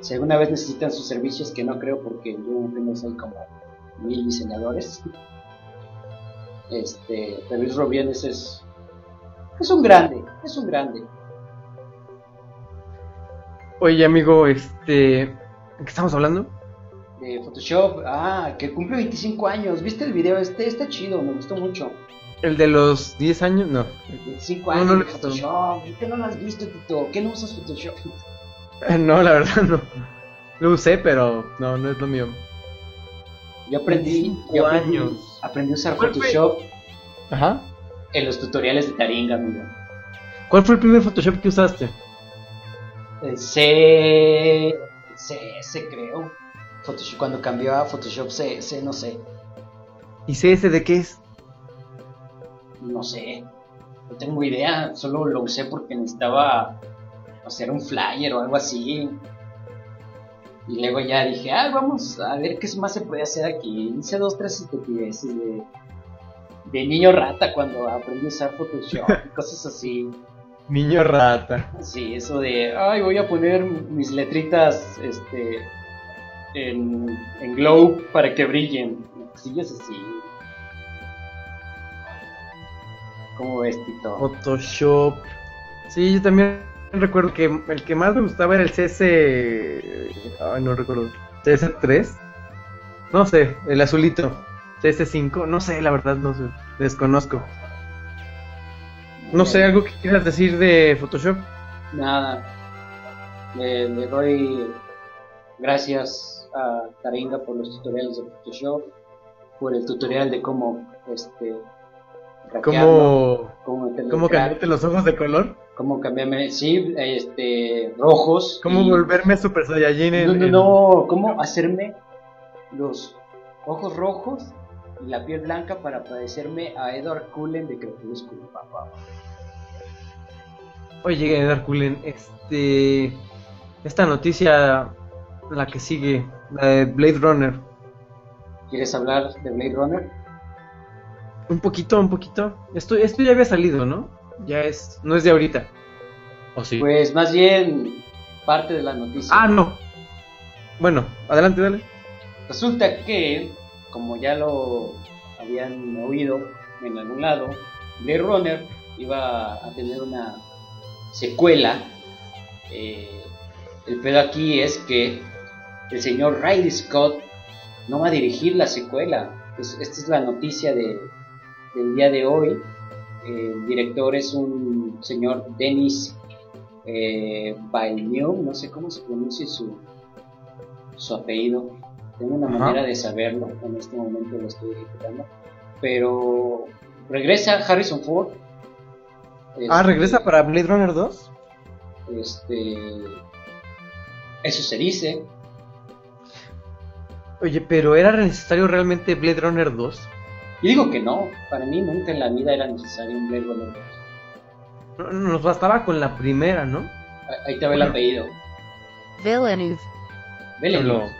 si alguna vez necesitan sus servicios, que no creo porque en Young Offenders hay como mil diseñadores. <laughs> Este, Luis Robienes es, es un grande, es un grande. Oye, amigo, este. ¿En qué estamos hablando? De Photoshop, ah, que cumple 25 años. ¿Viste el video este? Está chido, me gustó mucho. ¿El de los 10 años? No. 25 No, años no lo de. Photoshop. ¿Por qué no lo has visto, Tito? ¿Qué no usas Photoshop? No, la verdad no. Lo usé, pero no, no es lo mío. Yo aprendí, 25 yo aprendí, años. aprendí a usar. Photoshop Ajá. en los tutoriales de Taringa, amigo. ¿Cuál fue el primer Photoshop que usaste? El C... CS creo. Photoshop, cuando cambió a Photoshop CS, no sé. ¿Y CS de qué es? No sé. No tengo idea. Solo lo usé porque necesitaba hacer un flyer o algo así. Y luego ya dije, ah, vamos a ver qué más se puede hacer aquí. Hice dos, tres estupideces de, de niño rata cuando aprendí a usar Photoshop y <laughs> cosas así. Niño rata. Sí, eso de, ay, voy a poner mis letritas este, en, en glow para que brillen. Cosillas así. ¿Cómo ves, Tito? Photoshop. Sí, yo también recuerdo que el que más me gustaba era el CS. Ay, no recuerdo. CS3. No sé, el azulito. CS5. No sé, la verdad, no sé. Desconozco. No sé, algo que quieras decir de Photoshop. Nada. Le, le doy gracias a Taringa por los tutoriales de Photoshop, por el tutorial de cómo este ¿Cómo, cómo cambiarte los ojos de color? cómo cambiarme, sí, este rojos. ¿Cómo y- volverme Super Saiyajin en, No, no, en- no, cómo hacerme los ojos rojos y la piel blanca para parecerme a Edward Cullen de Crepúsculo, papá. Oye, Dark Cullen, este. Esta noticia, la que sigue, la de Blade Runner. ¿Quieres hablar de Blade Runner? Un poquito, un poquito. Esto, esto ya había salido, ¿no? Ya es. No es de ahorita. ¿O sí? Pues más bien parte de la noticia. Ah, no. Bueno, adelante, dale. Resulta que, como ya lo habían oído en algún lado, Blade Runner iba a tener una secuela. Eh, el pedo aquí es que el señor Riley Scott no va a dirigir la secuela. Es- esta es la noticia de- del día de hoy. El director es un señor Dennis eh, no sé cómo se pronuncia su, su apellido. Tengo una Ajá. manera de saberlo, en este momento lo estoy ejecutando. Pero regresa Harrison Ford. Ah, regresa para Blade Runner 2. Este, eso se dice. Oye, pero ¿era necesario realmente Blade Runner 2? Y digo que no, para mí nunca en la vida era necesario un Blade Runner 2. No, Nos bastaba con la primera, ¿no? Ahí- te va el apellido. Villeneuve, Villeneuve.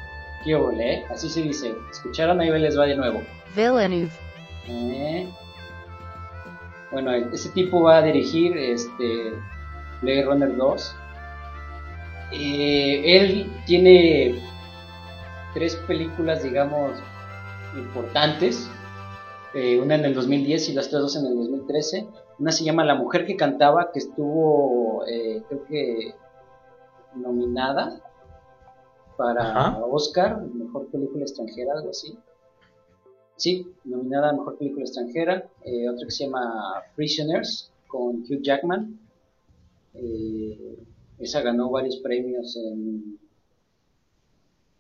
¿Qué ole, eh? Así se dice. ¿Escucharon? Ahí les va de nuevo. Villeneuve, Eh. Bueno, ese tipo va a dirigir este Blade Runner 2. Eh, él tiene tres películas, digamos, importantes. Eh, una en el 2010 y las otras dos en el 2013. Una se llama La mujer que cantaba, que estuvo, eh, creo que, nominada para Ajá. Oscar, mejor película extranjera, algo así. Sí, nominada a Mejor Película Extranjera. Eh, otra que se llama Prisoners, con Hugh Jackman. Eh, esa ganó varios premios en,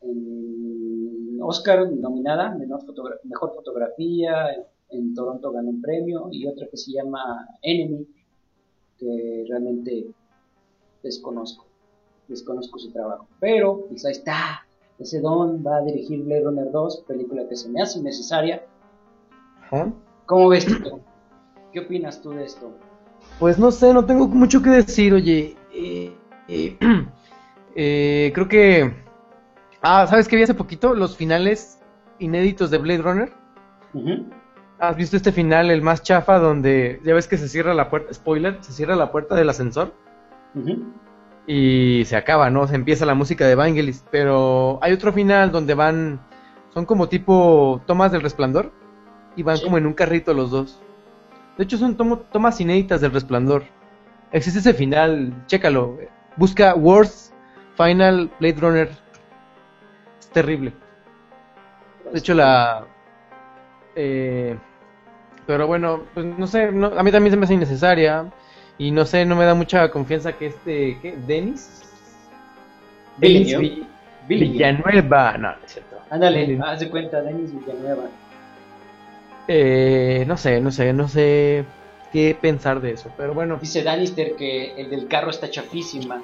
en Oscar, nominada, fotogra- Mejor Fotografía. En, en Toronto ganó un premio. Y otra que se llama Enemy, que realmente desconozco. Desconozco su trabajo. Pero, pues ahí está. Ese Don va a dirigir Blade Runner 2, película que se me hace innecesaria. Ajá. ¿Cómo ves, Tito? ¿Qué opinas tú de esto? Pues no sé, no tengo mucho que decir, oye. eh, eh, <clears throat> eh, creo que... Ah, ¿sabes qué vi hace poquito? Los finales inéditos de Blade Runner. ¿Has visto este final, el más chafa, donde ya ves que se cierra la puerta, spoiler, se cierra la puerta del ascensor y se acaba, ¿no? Se empieza la música de Vangelis, pero hay otro final donde van, son como tipo tomas del resplandor y van Sí. como en un carrito los dos. De hecho son tomo- tomas inéditas del resplandor. Existe ese final, chécalo, busca Worst Final Blade Runner. Terrible. De hecho, la. eh, pero bueno, pues no sé, no- a mí también se me hace innecesaria. Y no sé, no me da mucha confianza que este. ¿Qué? ¿Denis? Denis Villeneuve. Vi- Villeneuve. Villanueva. No, no es cierto. Ándale, haz de cuenta, Denis Villanueva. Eh, no sé, no sé, no sé. qué pensar de eso. Pero bueno, Dice Danister que el del carro está chafísima.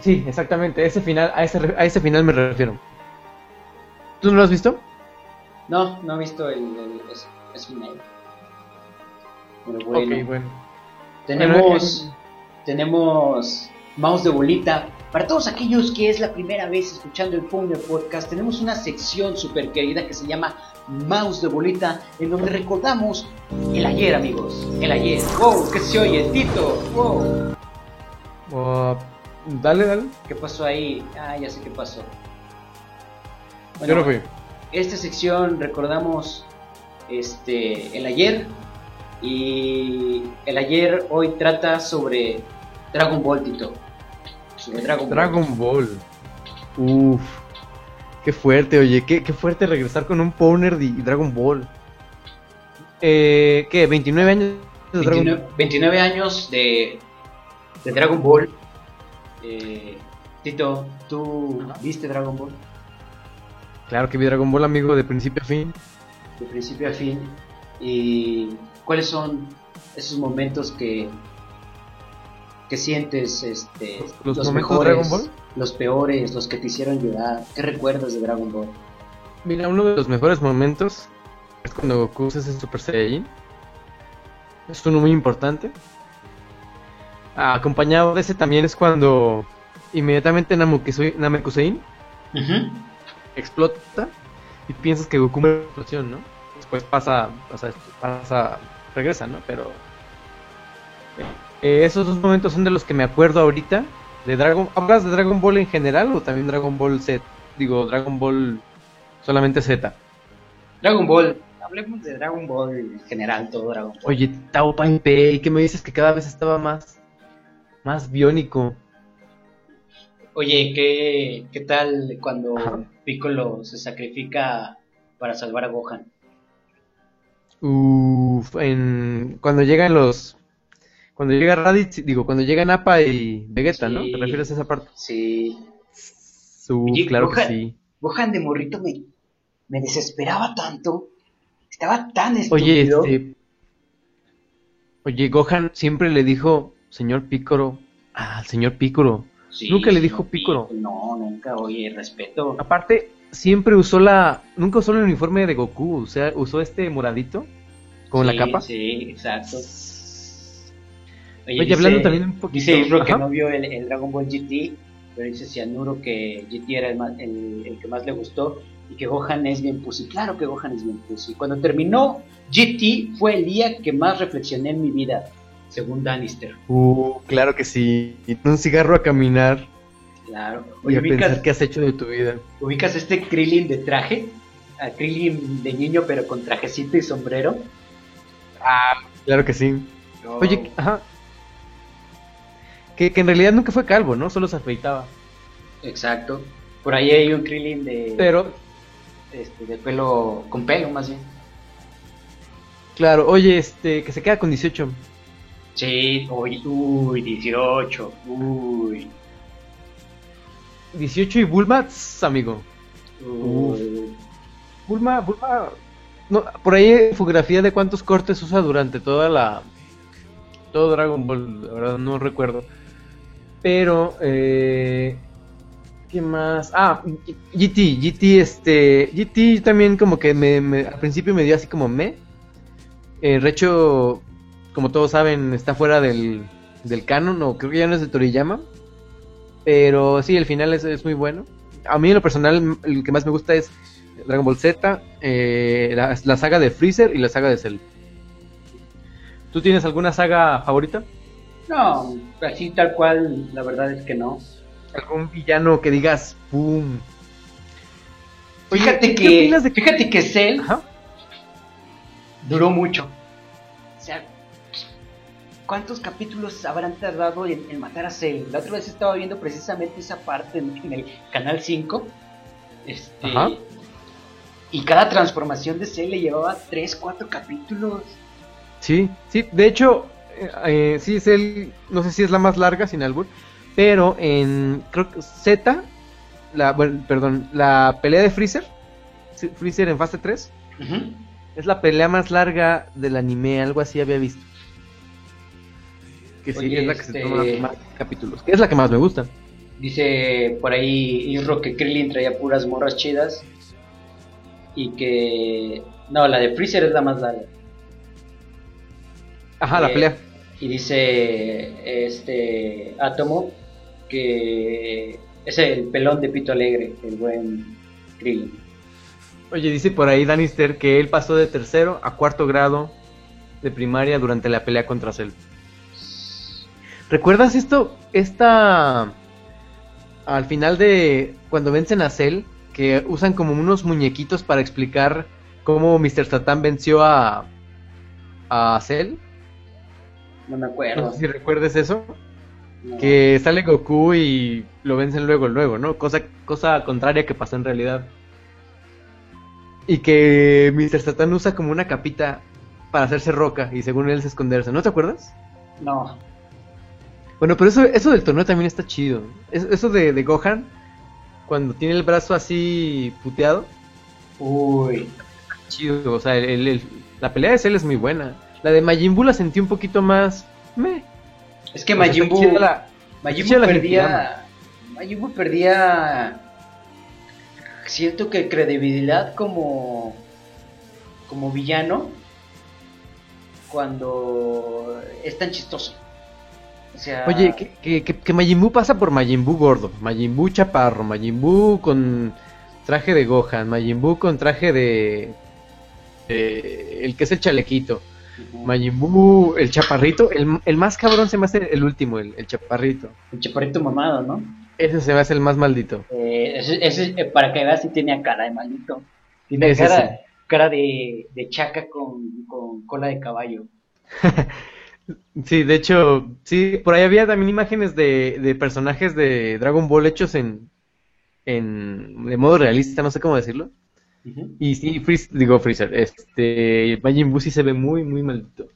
sí, exactamente. Ese final, a ese, a ese final me refiero. ¿Tú no lo has visto? No, no he visto el, el es. Pero bueno, Ok, bueno. tenemos, Bueno, tenemos mouse de bolita. Para todos aquellos que es la primera vez escuchando el Powner Podcast, tenemos una sección súper querida que se llama Mouse de Bolita, en donde recordamos el ayer, amigos. El ayer. ¡Wow! ¿Qué se oye? Tito. ¡Wow! Oh, dale, dale. ¿Qué pasó ahí? Ah, ya sé qué pasó. Yo no fui. esta sección recordamos este el ayer y el ayer hoy trata sobre Dragon Ball Tito. Sobre Dragon, Ball. Dragon Ball. Uf. Qué fuerte, oye. Qué, qué fuerte regresar con un Powner y Dragon Ball. Eh, ¿Qué? ¿29 años de Dragon 29, 29 años de, de Dragon Ball. Eh, Tito, ¿tú viste Dragon Ball Claro que vi Dragon Ball, amigo, de principio a fin. de principio a fin? ¿Y cuáles son esos momentos que, que sientes este, ¿Los momentos de Dragon Ball? los peores, los que te hicieron llorar? ¿Qué recuerdas de Dragon Ball? Mira, uno de los mejores momentos es cuando Goku se hace Super Saiyajin. Es uno muy importante. Acompañado de ese también es cuando inmediatamente Namekusei- Namekusein explota y piensas que Goku muere explosión, ¿no? Después pasa, pasa, pasa, regresa, ¿no? Pero eh, esos dos momentos son de los que me acuerdo ahorita. De Dragon, ¿hablas de Dragon Ball en general o también Dragon Ball Z? Digo, Dragon Ball solamente Z. Dragon Ball, hablemos de Dragon Ball en general, todo Dragon Ball. Oye, Tao Pai Pei, ¿qué me dices que cada vez estaba más, más biónico? Oye, ¿qué, qué tal cuando Ajá. Piccolo se sacrifica para salvar a Gohan? Uf, en, cuando llegan los, cuando llega Raditz, digo, cuando llegan Appa y Vegeta, ¿no? ¿Te refieres a esa parte? Sí. Uf, Oye, claro que Gohan- sí. Gohan de morrito me, me desesperaba tanto. Estaba tan Oye, estúpido. este, oye, Gohan siempre le dijo, señor Piccolo, al señor Piccolo. Sí, nunca le dijo Piccolo. No, nunca, oye, respeto. Aparte, siempre usó la, nunca usó el uniforme de Goku, o sea, usó este moradito con la capa. Sí, exacto. Oye, hablando también un poquito- Dice Isro que no vio el, el Dragon Ball GT, pero dice Cianuro que GT era el, más- el- el que más le gustó y que Gohan es bien pussy. Claro que Gohan es bien pussy. Cuando terminó GT fue el día que más reflexioné en mi vida, según Danister. Uh, claro que sí. Y un cigarro a caminar Claro. y Oye, a ubicas, pensar qué has hecho de tu vida. ubicas este Krillin de traje? A Krillin de niño, pero con trajecito y sombrero. Claro que sí. Oye, ajá. Que, que en realidad nunca fue calvo, ¿no? Solo se afeitaba. Exacto. Por ahí hay un Krillin de, Pero, este, de pelo, con pelo más bien. claro, oye, este, que se queda con 18. Sí, uy, uy, 18, uy, 18 y Bulma, amigo. uy. Bulma, Bulma. No, por ahí hay infografía de cuántos cortes usa durante toda la. Todo Dragon Ball, la verdad no recuerdo. Pero, eh. ¿Qué más? Ah, GT, GT, este. GT también como que me, me- al principio me dio así como me. Eh, Recho, como todos saben, está fuera del, del canon, o creo que ya no es de Toriyama. Pero sí, el final es, es muy bueno. A mí en lo personal, el que más me gusta es Dragon Ball Z, eh, la, la saga de Freezer y la saga de Cell. ¿Tú tienes alguna saga favorita? No, así tal cual, la verdad es que no. ¿Algún villano que digas, ¡pum! Oye, Fíjate ¿qué que, de- fíjate que Cell Ajá. duró mucho. ¿Cuántos capítulos habrán tardado en, en matar a Cell? La otra vez estaba viendo precisamente esa parte en, en el canal 5. Este, Ajá. y cada transformación de Cell le llevaba 3, 4 capítulos. Sí, sí, de hecho, eh, eh, sí es el, no sé si es la más larga sin albur, pero en, creo que Z, la, bueno, perdón, la pelea de Freezer, Freezer en fase 3, Ujú. es la pelea más larga del anime, algo así había visto. Que sí, Oye, es la que se este- toma más capítulos. Que es la que más me gusta. Dice por ahí Isro que Krillin traía puras morras chidas. Y que. No, la de Freezer es la más larga. Ajá, la Eh, pelea. Y dice este Átomo que es el pelón de Pito Alegre, el buen Krillin. Oye, dice por ahí Danister que él pasó de tercero a cuarto grado de primaria durante la pelea contra Cell. ¿Recuerdas esto? Esta. Al final de. Cuando vencen a Cell, que usan como unos muñequitos para explicar cómo Mr. Satan venció a. a Cell. No me No acuerdo. sé si recuerdes eso. No. Que sale Goku y lo vencen luego, luego, ¿no? Cosa, cosa contraria que pasó en realidad. Y que Mr. Satan usa como una capita para hacerse roca y según él se esconderse, ¿no te acuerdas? No. Bueno, pero eso, eso del torneo también está chido. Es- eso de, de Gohan, cuando tiene el brazo así puteado, Uy. chido. O sea, el- el- el- la pelea de Cell es muy buena. La de Majin Buu la sentí un poquito más... Meh. Es que Majin Buu, la- Majin Buu perdía. Majin Buu perdía. Siento que credibilidad como. como villano. Cuando es tan chistoso. O sea. Oye, que, que, que, que Majin Buu pasa por Majin Buu gordo, Majin Buu chaparro, Majin Buu con traje de Gohan, Majin Buu con traje de... de- el que es el chalequito. Majin Buu, el chaparrito, el, el más cabrón se me hace el último, el, el chaparrito. El chaparrito mamado, ¿no? Ese se me hace el más maldito. Eh, ese, ese, eh, para que veas, sí tenía cara de maldito. Tiene cara, sí. cara de, de chaca con, con cola de caballo. <laughs> Sí, de hecho, sí, por ahí había también imágenes de, de personajes de Dragon Ball hechos en, en de modo realista, no sé cómo decirlo. Y sí, Freez- digo Freezer, este, Majin Buu sí se ve muy, muy maldito.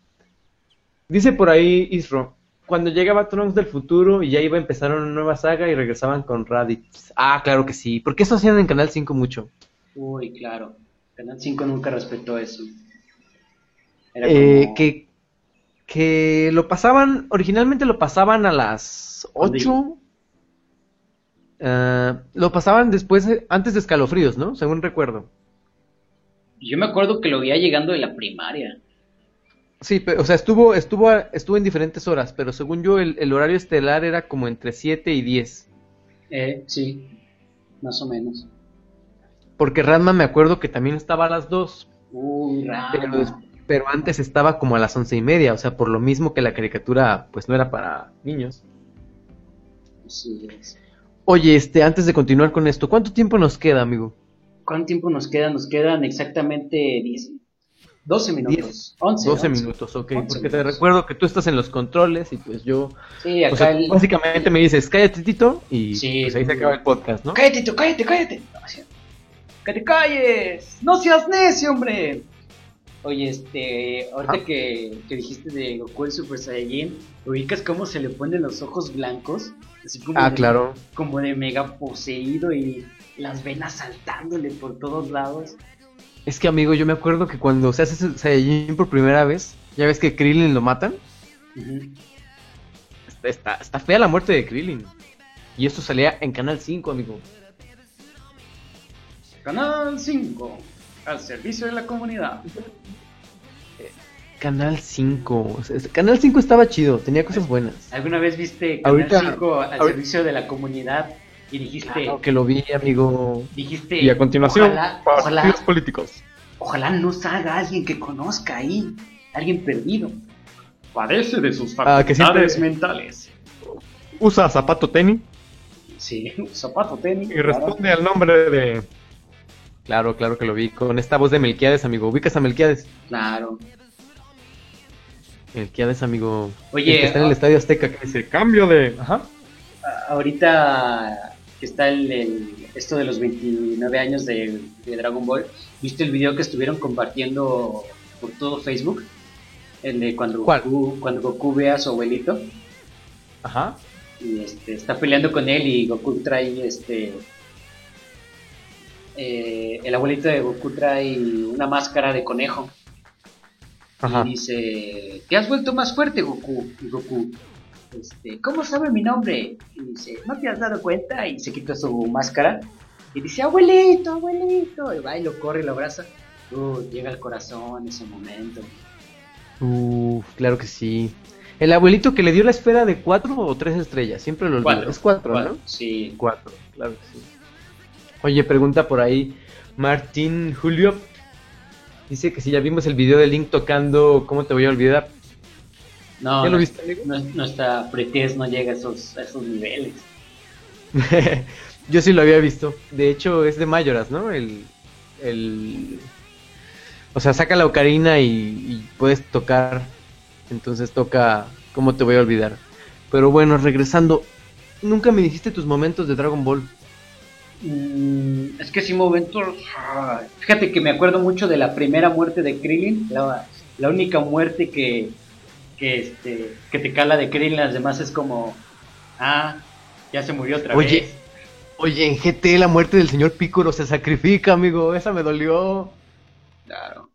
Dice por ahí Isro, cuando llegaba Trunks del futuro y ya iba a empezar una nueva saga y regresaban con Raditz. Ah, claro que sí, porque eso hacían en Canal 5 mucho. Uy, claro. Canal 5 nunca respetó eso. Era Eh, como- que, que lo pasaban, originalmente lo pasaban a las 8. Ah, lo pasaban después, eh, antes de escalofríos, ¿no? Según recuerdo. Yo me acuerdo que lo veía llegando de la primaria. Sí, pero, o sea, estuvo, estuvo, estuvo en diferentes horas, pero según yo el, el horario estelar era como entre 7 y 10. Eh, sí, más o menos. Porque Ranma me acuerdo que también estaba a las 2, Uy, pero, pero antes estaba como a las once y media, o sea, por lo mismo que la caricatura pues no era para niños. Es. Oye, este, antes de continuar con esto, ¿cuánto tiempo nos queda, amigo? ¿Cuánto tiempo nos queda? Nos quedan exactamente 10, 12 minutos. 11, 12 11. minutos, ok, 11 porque te recuerdo que tú estás en los controles y pues yo... Sí, acá O sea, el... básicamente me dices, cállate Tito y Sí, pues ahí se sí. acaba el podcast, ¿no? Cállate, tú, cállate, cállate. No, sí. ¡Que te calles! ¡No seas necio, hombre! Oye, este, ahorita Ajá. que, que dijiste de Goku el Super Saiyajin, ¿ubicas cómo se le ponen los ojos blancos? Así como Ah, de- claro. Como de mega poseído y las venas saltándole por todos lados. Es que, amigo, yo me acuerdo que cuando se hace Saiyajin por primera vez, ya ves que Krillin lo matan, está, está fea la muerte de Krillin. Y esto salía en Canal 5, amigo. Canal 5, al servicio de la comunidad. Canal 5. o sea, es- Canal 5 estaba chido, tenía cosas buenas. ¿Alguna vez viste Canal Ahorita- 5 al ahorita- servicio de la comunidad y dijiste, Claro que lo vi, amigo. dijiste, Y a continuación, ojalá, partidos ojalá, políticos. ojalá no salga alguien que conozca ahí, alguien perdido. Padece de sus Ah, que facultades siempre- mentales. Usa zapato tenis Sí, <laughs> zapato tenis. y responde al nombre de... Claro, claro que lo vi. Con esta voz de Melquiades, amigo. ¿Ubicas a Melquiades? Claro. Melquiades, amigo. Oye, El que está en el ah- Estadio Azteca. que Ese cambio de... Ajá. A- Ahorita que está el, el- esto de los 29 años de, de Dragon Ball, ¿viste el video que estuvieron compartiendo por todo Facebook? El de cuando ¿Cuál? Goku, cuando Goku ve a su abuelito Ajá. y este, está peleando con él y Goku trae este... eh, el abuelito de Goku trae una máscara de conejo Ajá. y dice, te has vuelto más fuerte Goku. Y Goku, este, ¿cómo sabe mi nombre? Y dice, ¿no te has dado cuenta? Y se quita su máscara y dice, abuelito, abuelito. Y va y lo corre y lo abraza. Uh, llega al corazón ese momento. Uf, claro que sí. El abuelito que le dio la esfera de cuatro o tres estrellas, siempre lo olvido. Cuatro. Es cuatro, Cuatro, ¿no? Sí. Cuatro, claro que sí. Oye, pregunta por ahí Martín Julio. Dice que si ya vimos el video de Link tocando ¿Cómo te voy a olvidar? No, ¿Ya lo viste, amigo? no- nuestra pretez no llega a esos, a esos niveles. <laughs> Yo sí lo había visto. De hecho, es de Mayoras, ¿no? El. el... O sea, saca la ocarina y, y puedes tocar. Entonces toca ¿Cómo te voy a olvidar? Pero bueno, regresando. Nunca me dijiste tus momentos de Dragon Ball. Mm, es que sí, momentos. Fíjate que me acuerdo mucho de la primera muerte de Krillin. La, la única muerte que, que, este, que te cala de Krillin. Las demás es como. Ah, ya se murió otra Oye, vez. oye, en GT la muerte del señor Piccolo se sacrifica, amigo. Esa me dolió. Claro.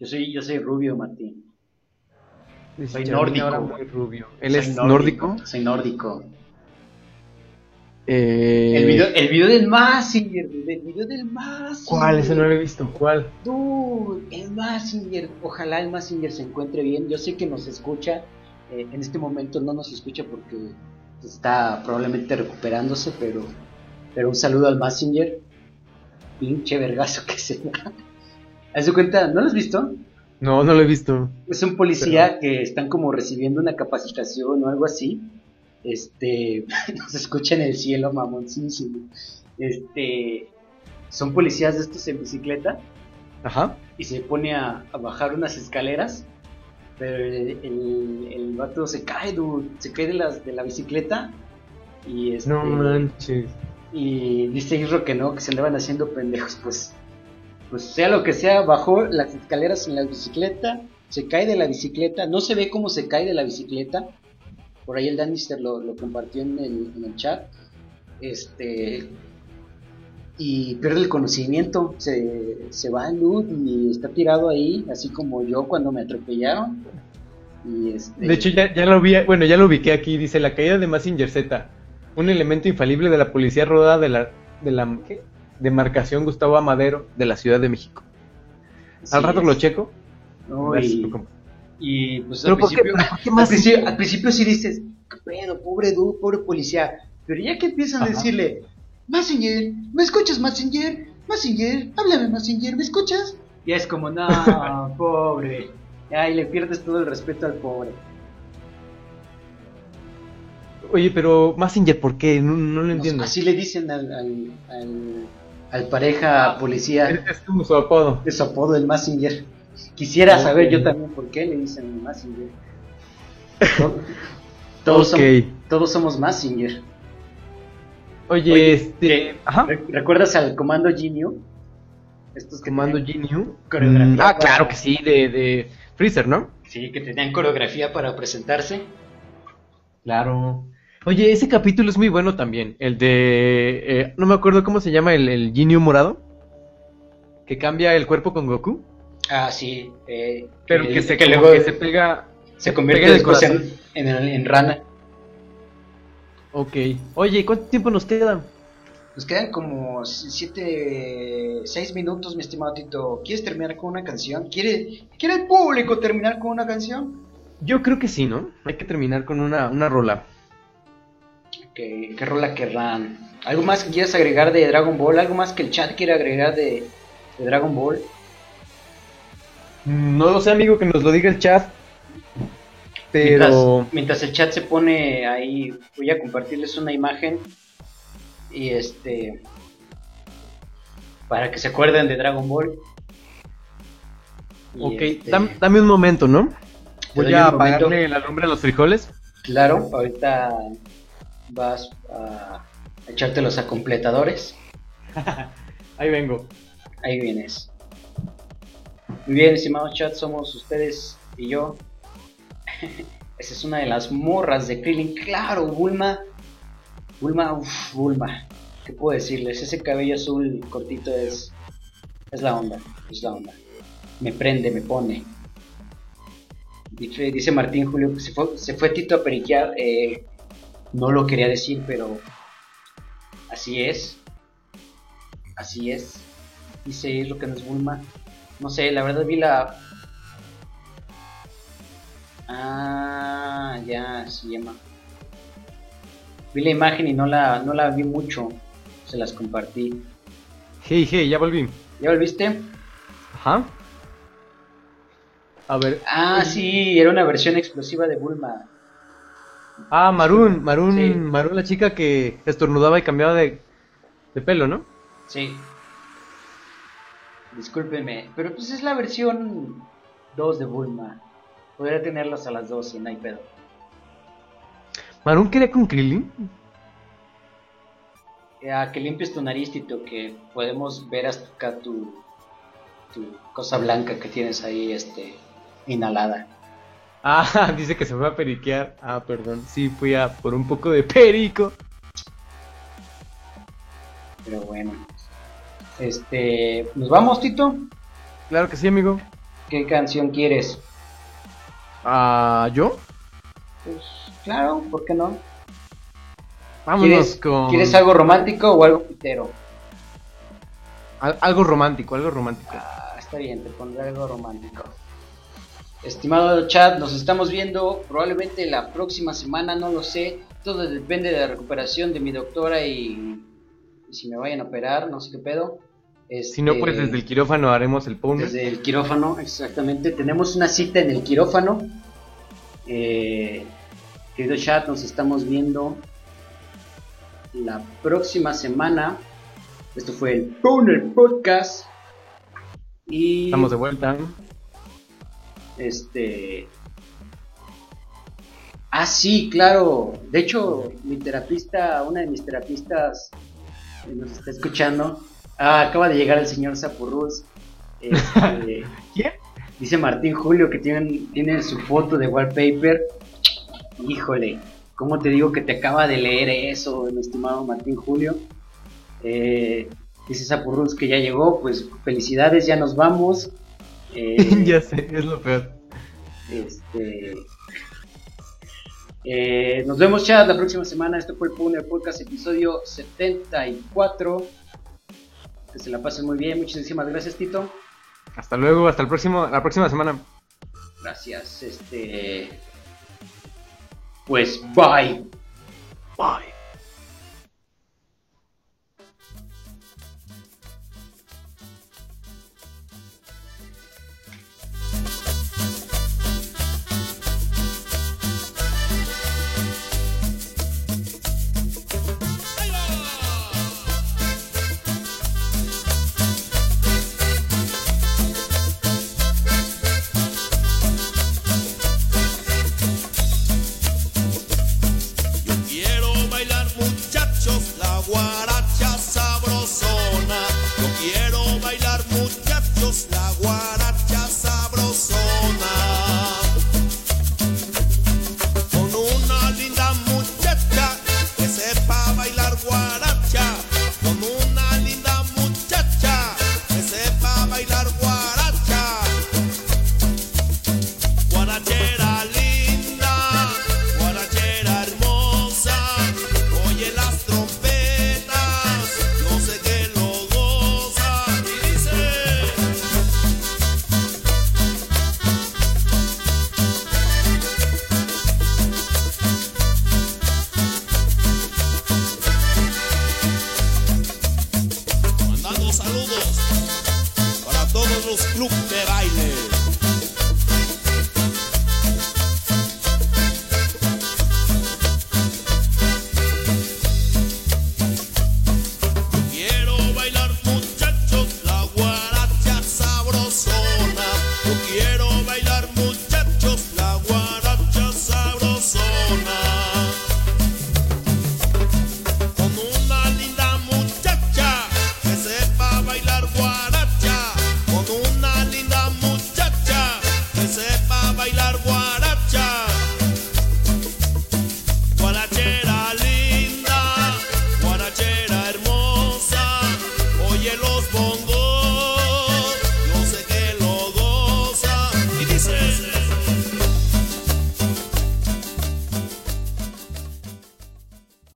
Yo soy, yo soy rubio, Martín. Soy Dice, nórdico. ahora muy rubio. Él Soy es nórdico. Soy nórdico. Eh, El video, el video del Massinger, el video del Massinger. ¿Cuál? Ese no lo he visto. ¿Cuál? Dude, el Massinger, ojalá el Massinger se encuentre bien. Yo sé que nos escucha, eh, en este momento no nos escucha porque está probablemente recuperándose, pero, pero un saludo al Massinger. Pinche vergazo que se da. ¿Haz de cuenta? ¿No lo has visto? No, no lo he visto. Es un policía que están como recibiendo una capacitación o algo así. Este, <laughs> nos escucha en el cielo, mamoncísimo. Este, son policías de estos en bicicleta Ajá. y se pone a, a bajar unas escaleras, pero el, el, el vato se cae, dude, se cae de, las, de la bicicleta y este, No manches. y dice Isro que no, que se andaban haciendo pendejos, pues, pues sea lo que sea, bajó las escaleras en la bicicleta, se cae de la bicicleta, no se ve cómo se cae de la bicicleta, por ahí el Danister lo, lo compartió en el, en el chat, este, y pierde el conocimiento, se, se va en luz y está tirado ahí, así como yo cuando me atropellaron, y este, De hecho, ya, ya lo vi, bueno, ya lo ubiqué aquí. Dice la caída de Massinger Z, un elemento infalible de la policía rodada de la, de la ¿qué? demarcación Gustavo Amadero de la Ciudad de México. Al sí, rato es- lo checo. no, y-. Y pues al ¿por qué- principio, qué al, principio, al principio sí dices, qué pedo, pobre du, pobre policía. Pero ya que empiezan a decirle, Massinger, ¿me escuchas, Massinger? Massinger, háblame, Massinger, ¿me escuchas? Ya es como, no, <laughs> pobre. Ya, y le pierdes todo el respeto al pobre. Oye, pero Massinger, ¿por qué? No, no lo No, entiendo. así le dicen al, al, al, al pareja policía, Es, es como su apodo. es su apodo, el Massinger. Quisiera saber yo también por qué le dicen Massinger. <laughs> Todos, Ok. somos, todos somos Massinger. Oye, Oye, este. ¿qué? Ajá. ¿Re- ¿Recuerdas al Comando Ginyu? Estos que Comando Ginyu. Mm, ah, para- claro que sí, de, de Freezer, ¿no? Sí, que tenían coreografía para presentarse. Claro. Oye, ese capítulo es muy bueno también. El de. eh, no me acuerdo cómo se llama el, el Ginyu morado. Que cambia el cuerpo con Goku. Ah, sí. eh, Pero que, se, que luego que se pega. se convierte pega en el después en, corazón. en, el- en rana. Ok. Oye, ¿cuánto tiempo nos queda? Nos quedan como siete, seis minutos, mi estimado Tito. ¿Quieres terminar con una canción? ¿Quiere, ¿Quiere el público terminar con una canción? Yo creo que sí, ¿no? Hay que terminar con una, una rola. ¿Qué, ¿Qué rola querrán? ¿Algo más que quieras agregar de Dragon Ball? ¿Algo más que el chat quiera agregar de, de Dragon Ball? No lo sé, amigo, que nos lo diga el chat. Pero. Mientras, mientras el chat se pone ahí, voy a compartirles una imagen y este para que se acuerden de Dragon Ball. Y, Ok, este, dam- dame un momento, ¿no? Voy a apagarle la lumbre a los frijoles. Claro, ahorita vas a echarte los acompletadores. <laughs> Ahí vengo. Ahí vienes. Muy bien, estimados chat, somos ustedes y yo. <laughs> Esa es una de las morras de Krillin. Claro, Bulma. Bulma, uff, Bulma. ¿Qué puedo decirles? Ese cabello azul cortito es. Es la onda. Es la onda. Me prende, me pone. Dice, dice Martín Julio que se fue, se fue Tito a periquear. eh, no lo quería decir, pero así es. Así es. Dice es lo que nos Bulma. No sé, la verdad vi la. Ah, ya, se llama. Vi la imagen y no la, no la vi mucho. Se las compartí. Hey, hey, ya volví. ¿Ya volviste? Ajá. A ver. Ah, sí, era una versión explosiva de Bulma. Ah, Marun, Marun, Sí. Marun, la chica que estornudaba y cambiaba de, de pelo, ¿no? Sí. Discúlpenme, pero pues es la versión 2 de Bulma. Podría tenerlas a las 2 y no hay pedo. Marun quería con Krillin. Eh, A que limpies tu nariz, Tito, que podemos ver hasta acá tu, tu cosa blanca que tienes ahí, este, inhalada. <laughs> Ah, dice que se fue a periquear. Ah, perdón. Sí, fui a por un poco de <laughs> perico. Pero bueno. Este, ¿nos vamos, Tito? Claro que sí, amigo. ¿Qué canción quieres? Ah, ¿yo? Pues claro, ¿por qué no? Vámonos ¿Quieres, con... ¿Quieres algo romántico o algo pitero? Al- algo romántico, algo romántico. Ah, está bien, te pondré algo romántico. Estimado chat, nos estamos viendo probablemente la próxima semana, no lo sé. Todo depende de la recuperación de mi doctora y, y si me vayan a operar, no sé qué pedo. Si no, Este, pues desde el quirófano haremos el pony. Desde el quirófano, exactamente. Tenemos una cita en el quirófano. Eh, querido chat, nos estamos viendo la próxima semana. Esto fue el Powner Podcast. Y Estamos de vuelta. este. Ah, sí, claro. De hecho, mi terapista, una de mis terapistas, nos está escuchando. Ah, acaba de llegar el señor Sapurrus. Este, <laughs> ¿Quién? Dice Martín Julio que tiene, tiene su foto de wallpaper. Híjole, ¿cómo te digo que te acaba de leer eso, mi estimado Martín Julio? Eh, dice Sapurrus que ya llegó, pues felicidades, ya nos vamos. <laughs> Eh, ya sé, es lo peor. este, eh, nos vemos, chat, la próxima semana. Esto fue el Pune Podcast, episodio 74. Que se la pasen muy bien. Muchísimas gracias, Tito. Hasta luego, hasta el próximo, la próxima semana. Gracias. Este. Pues bye. Bye.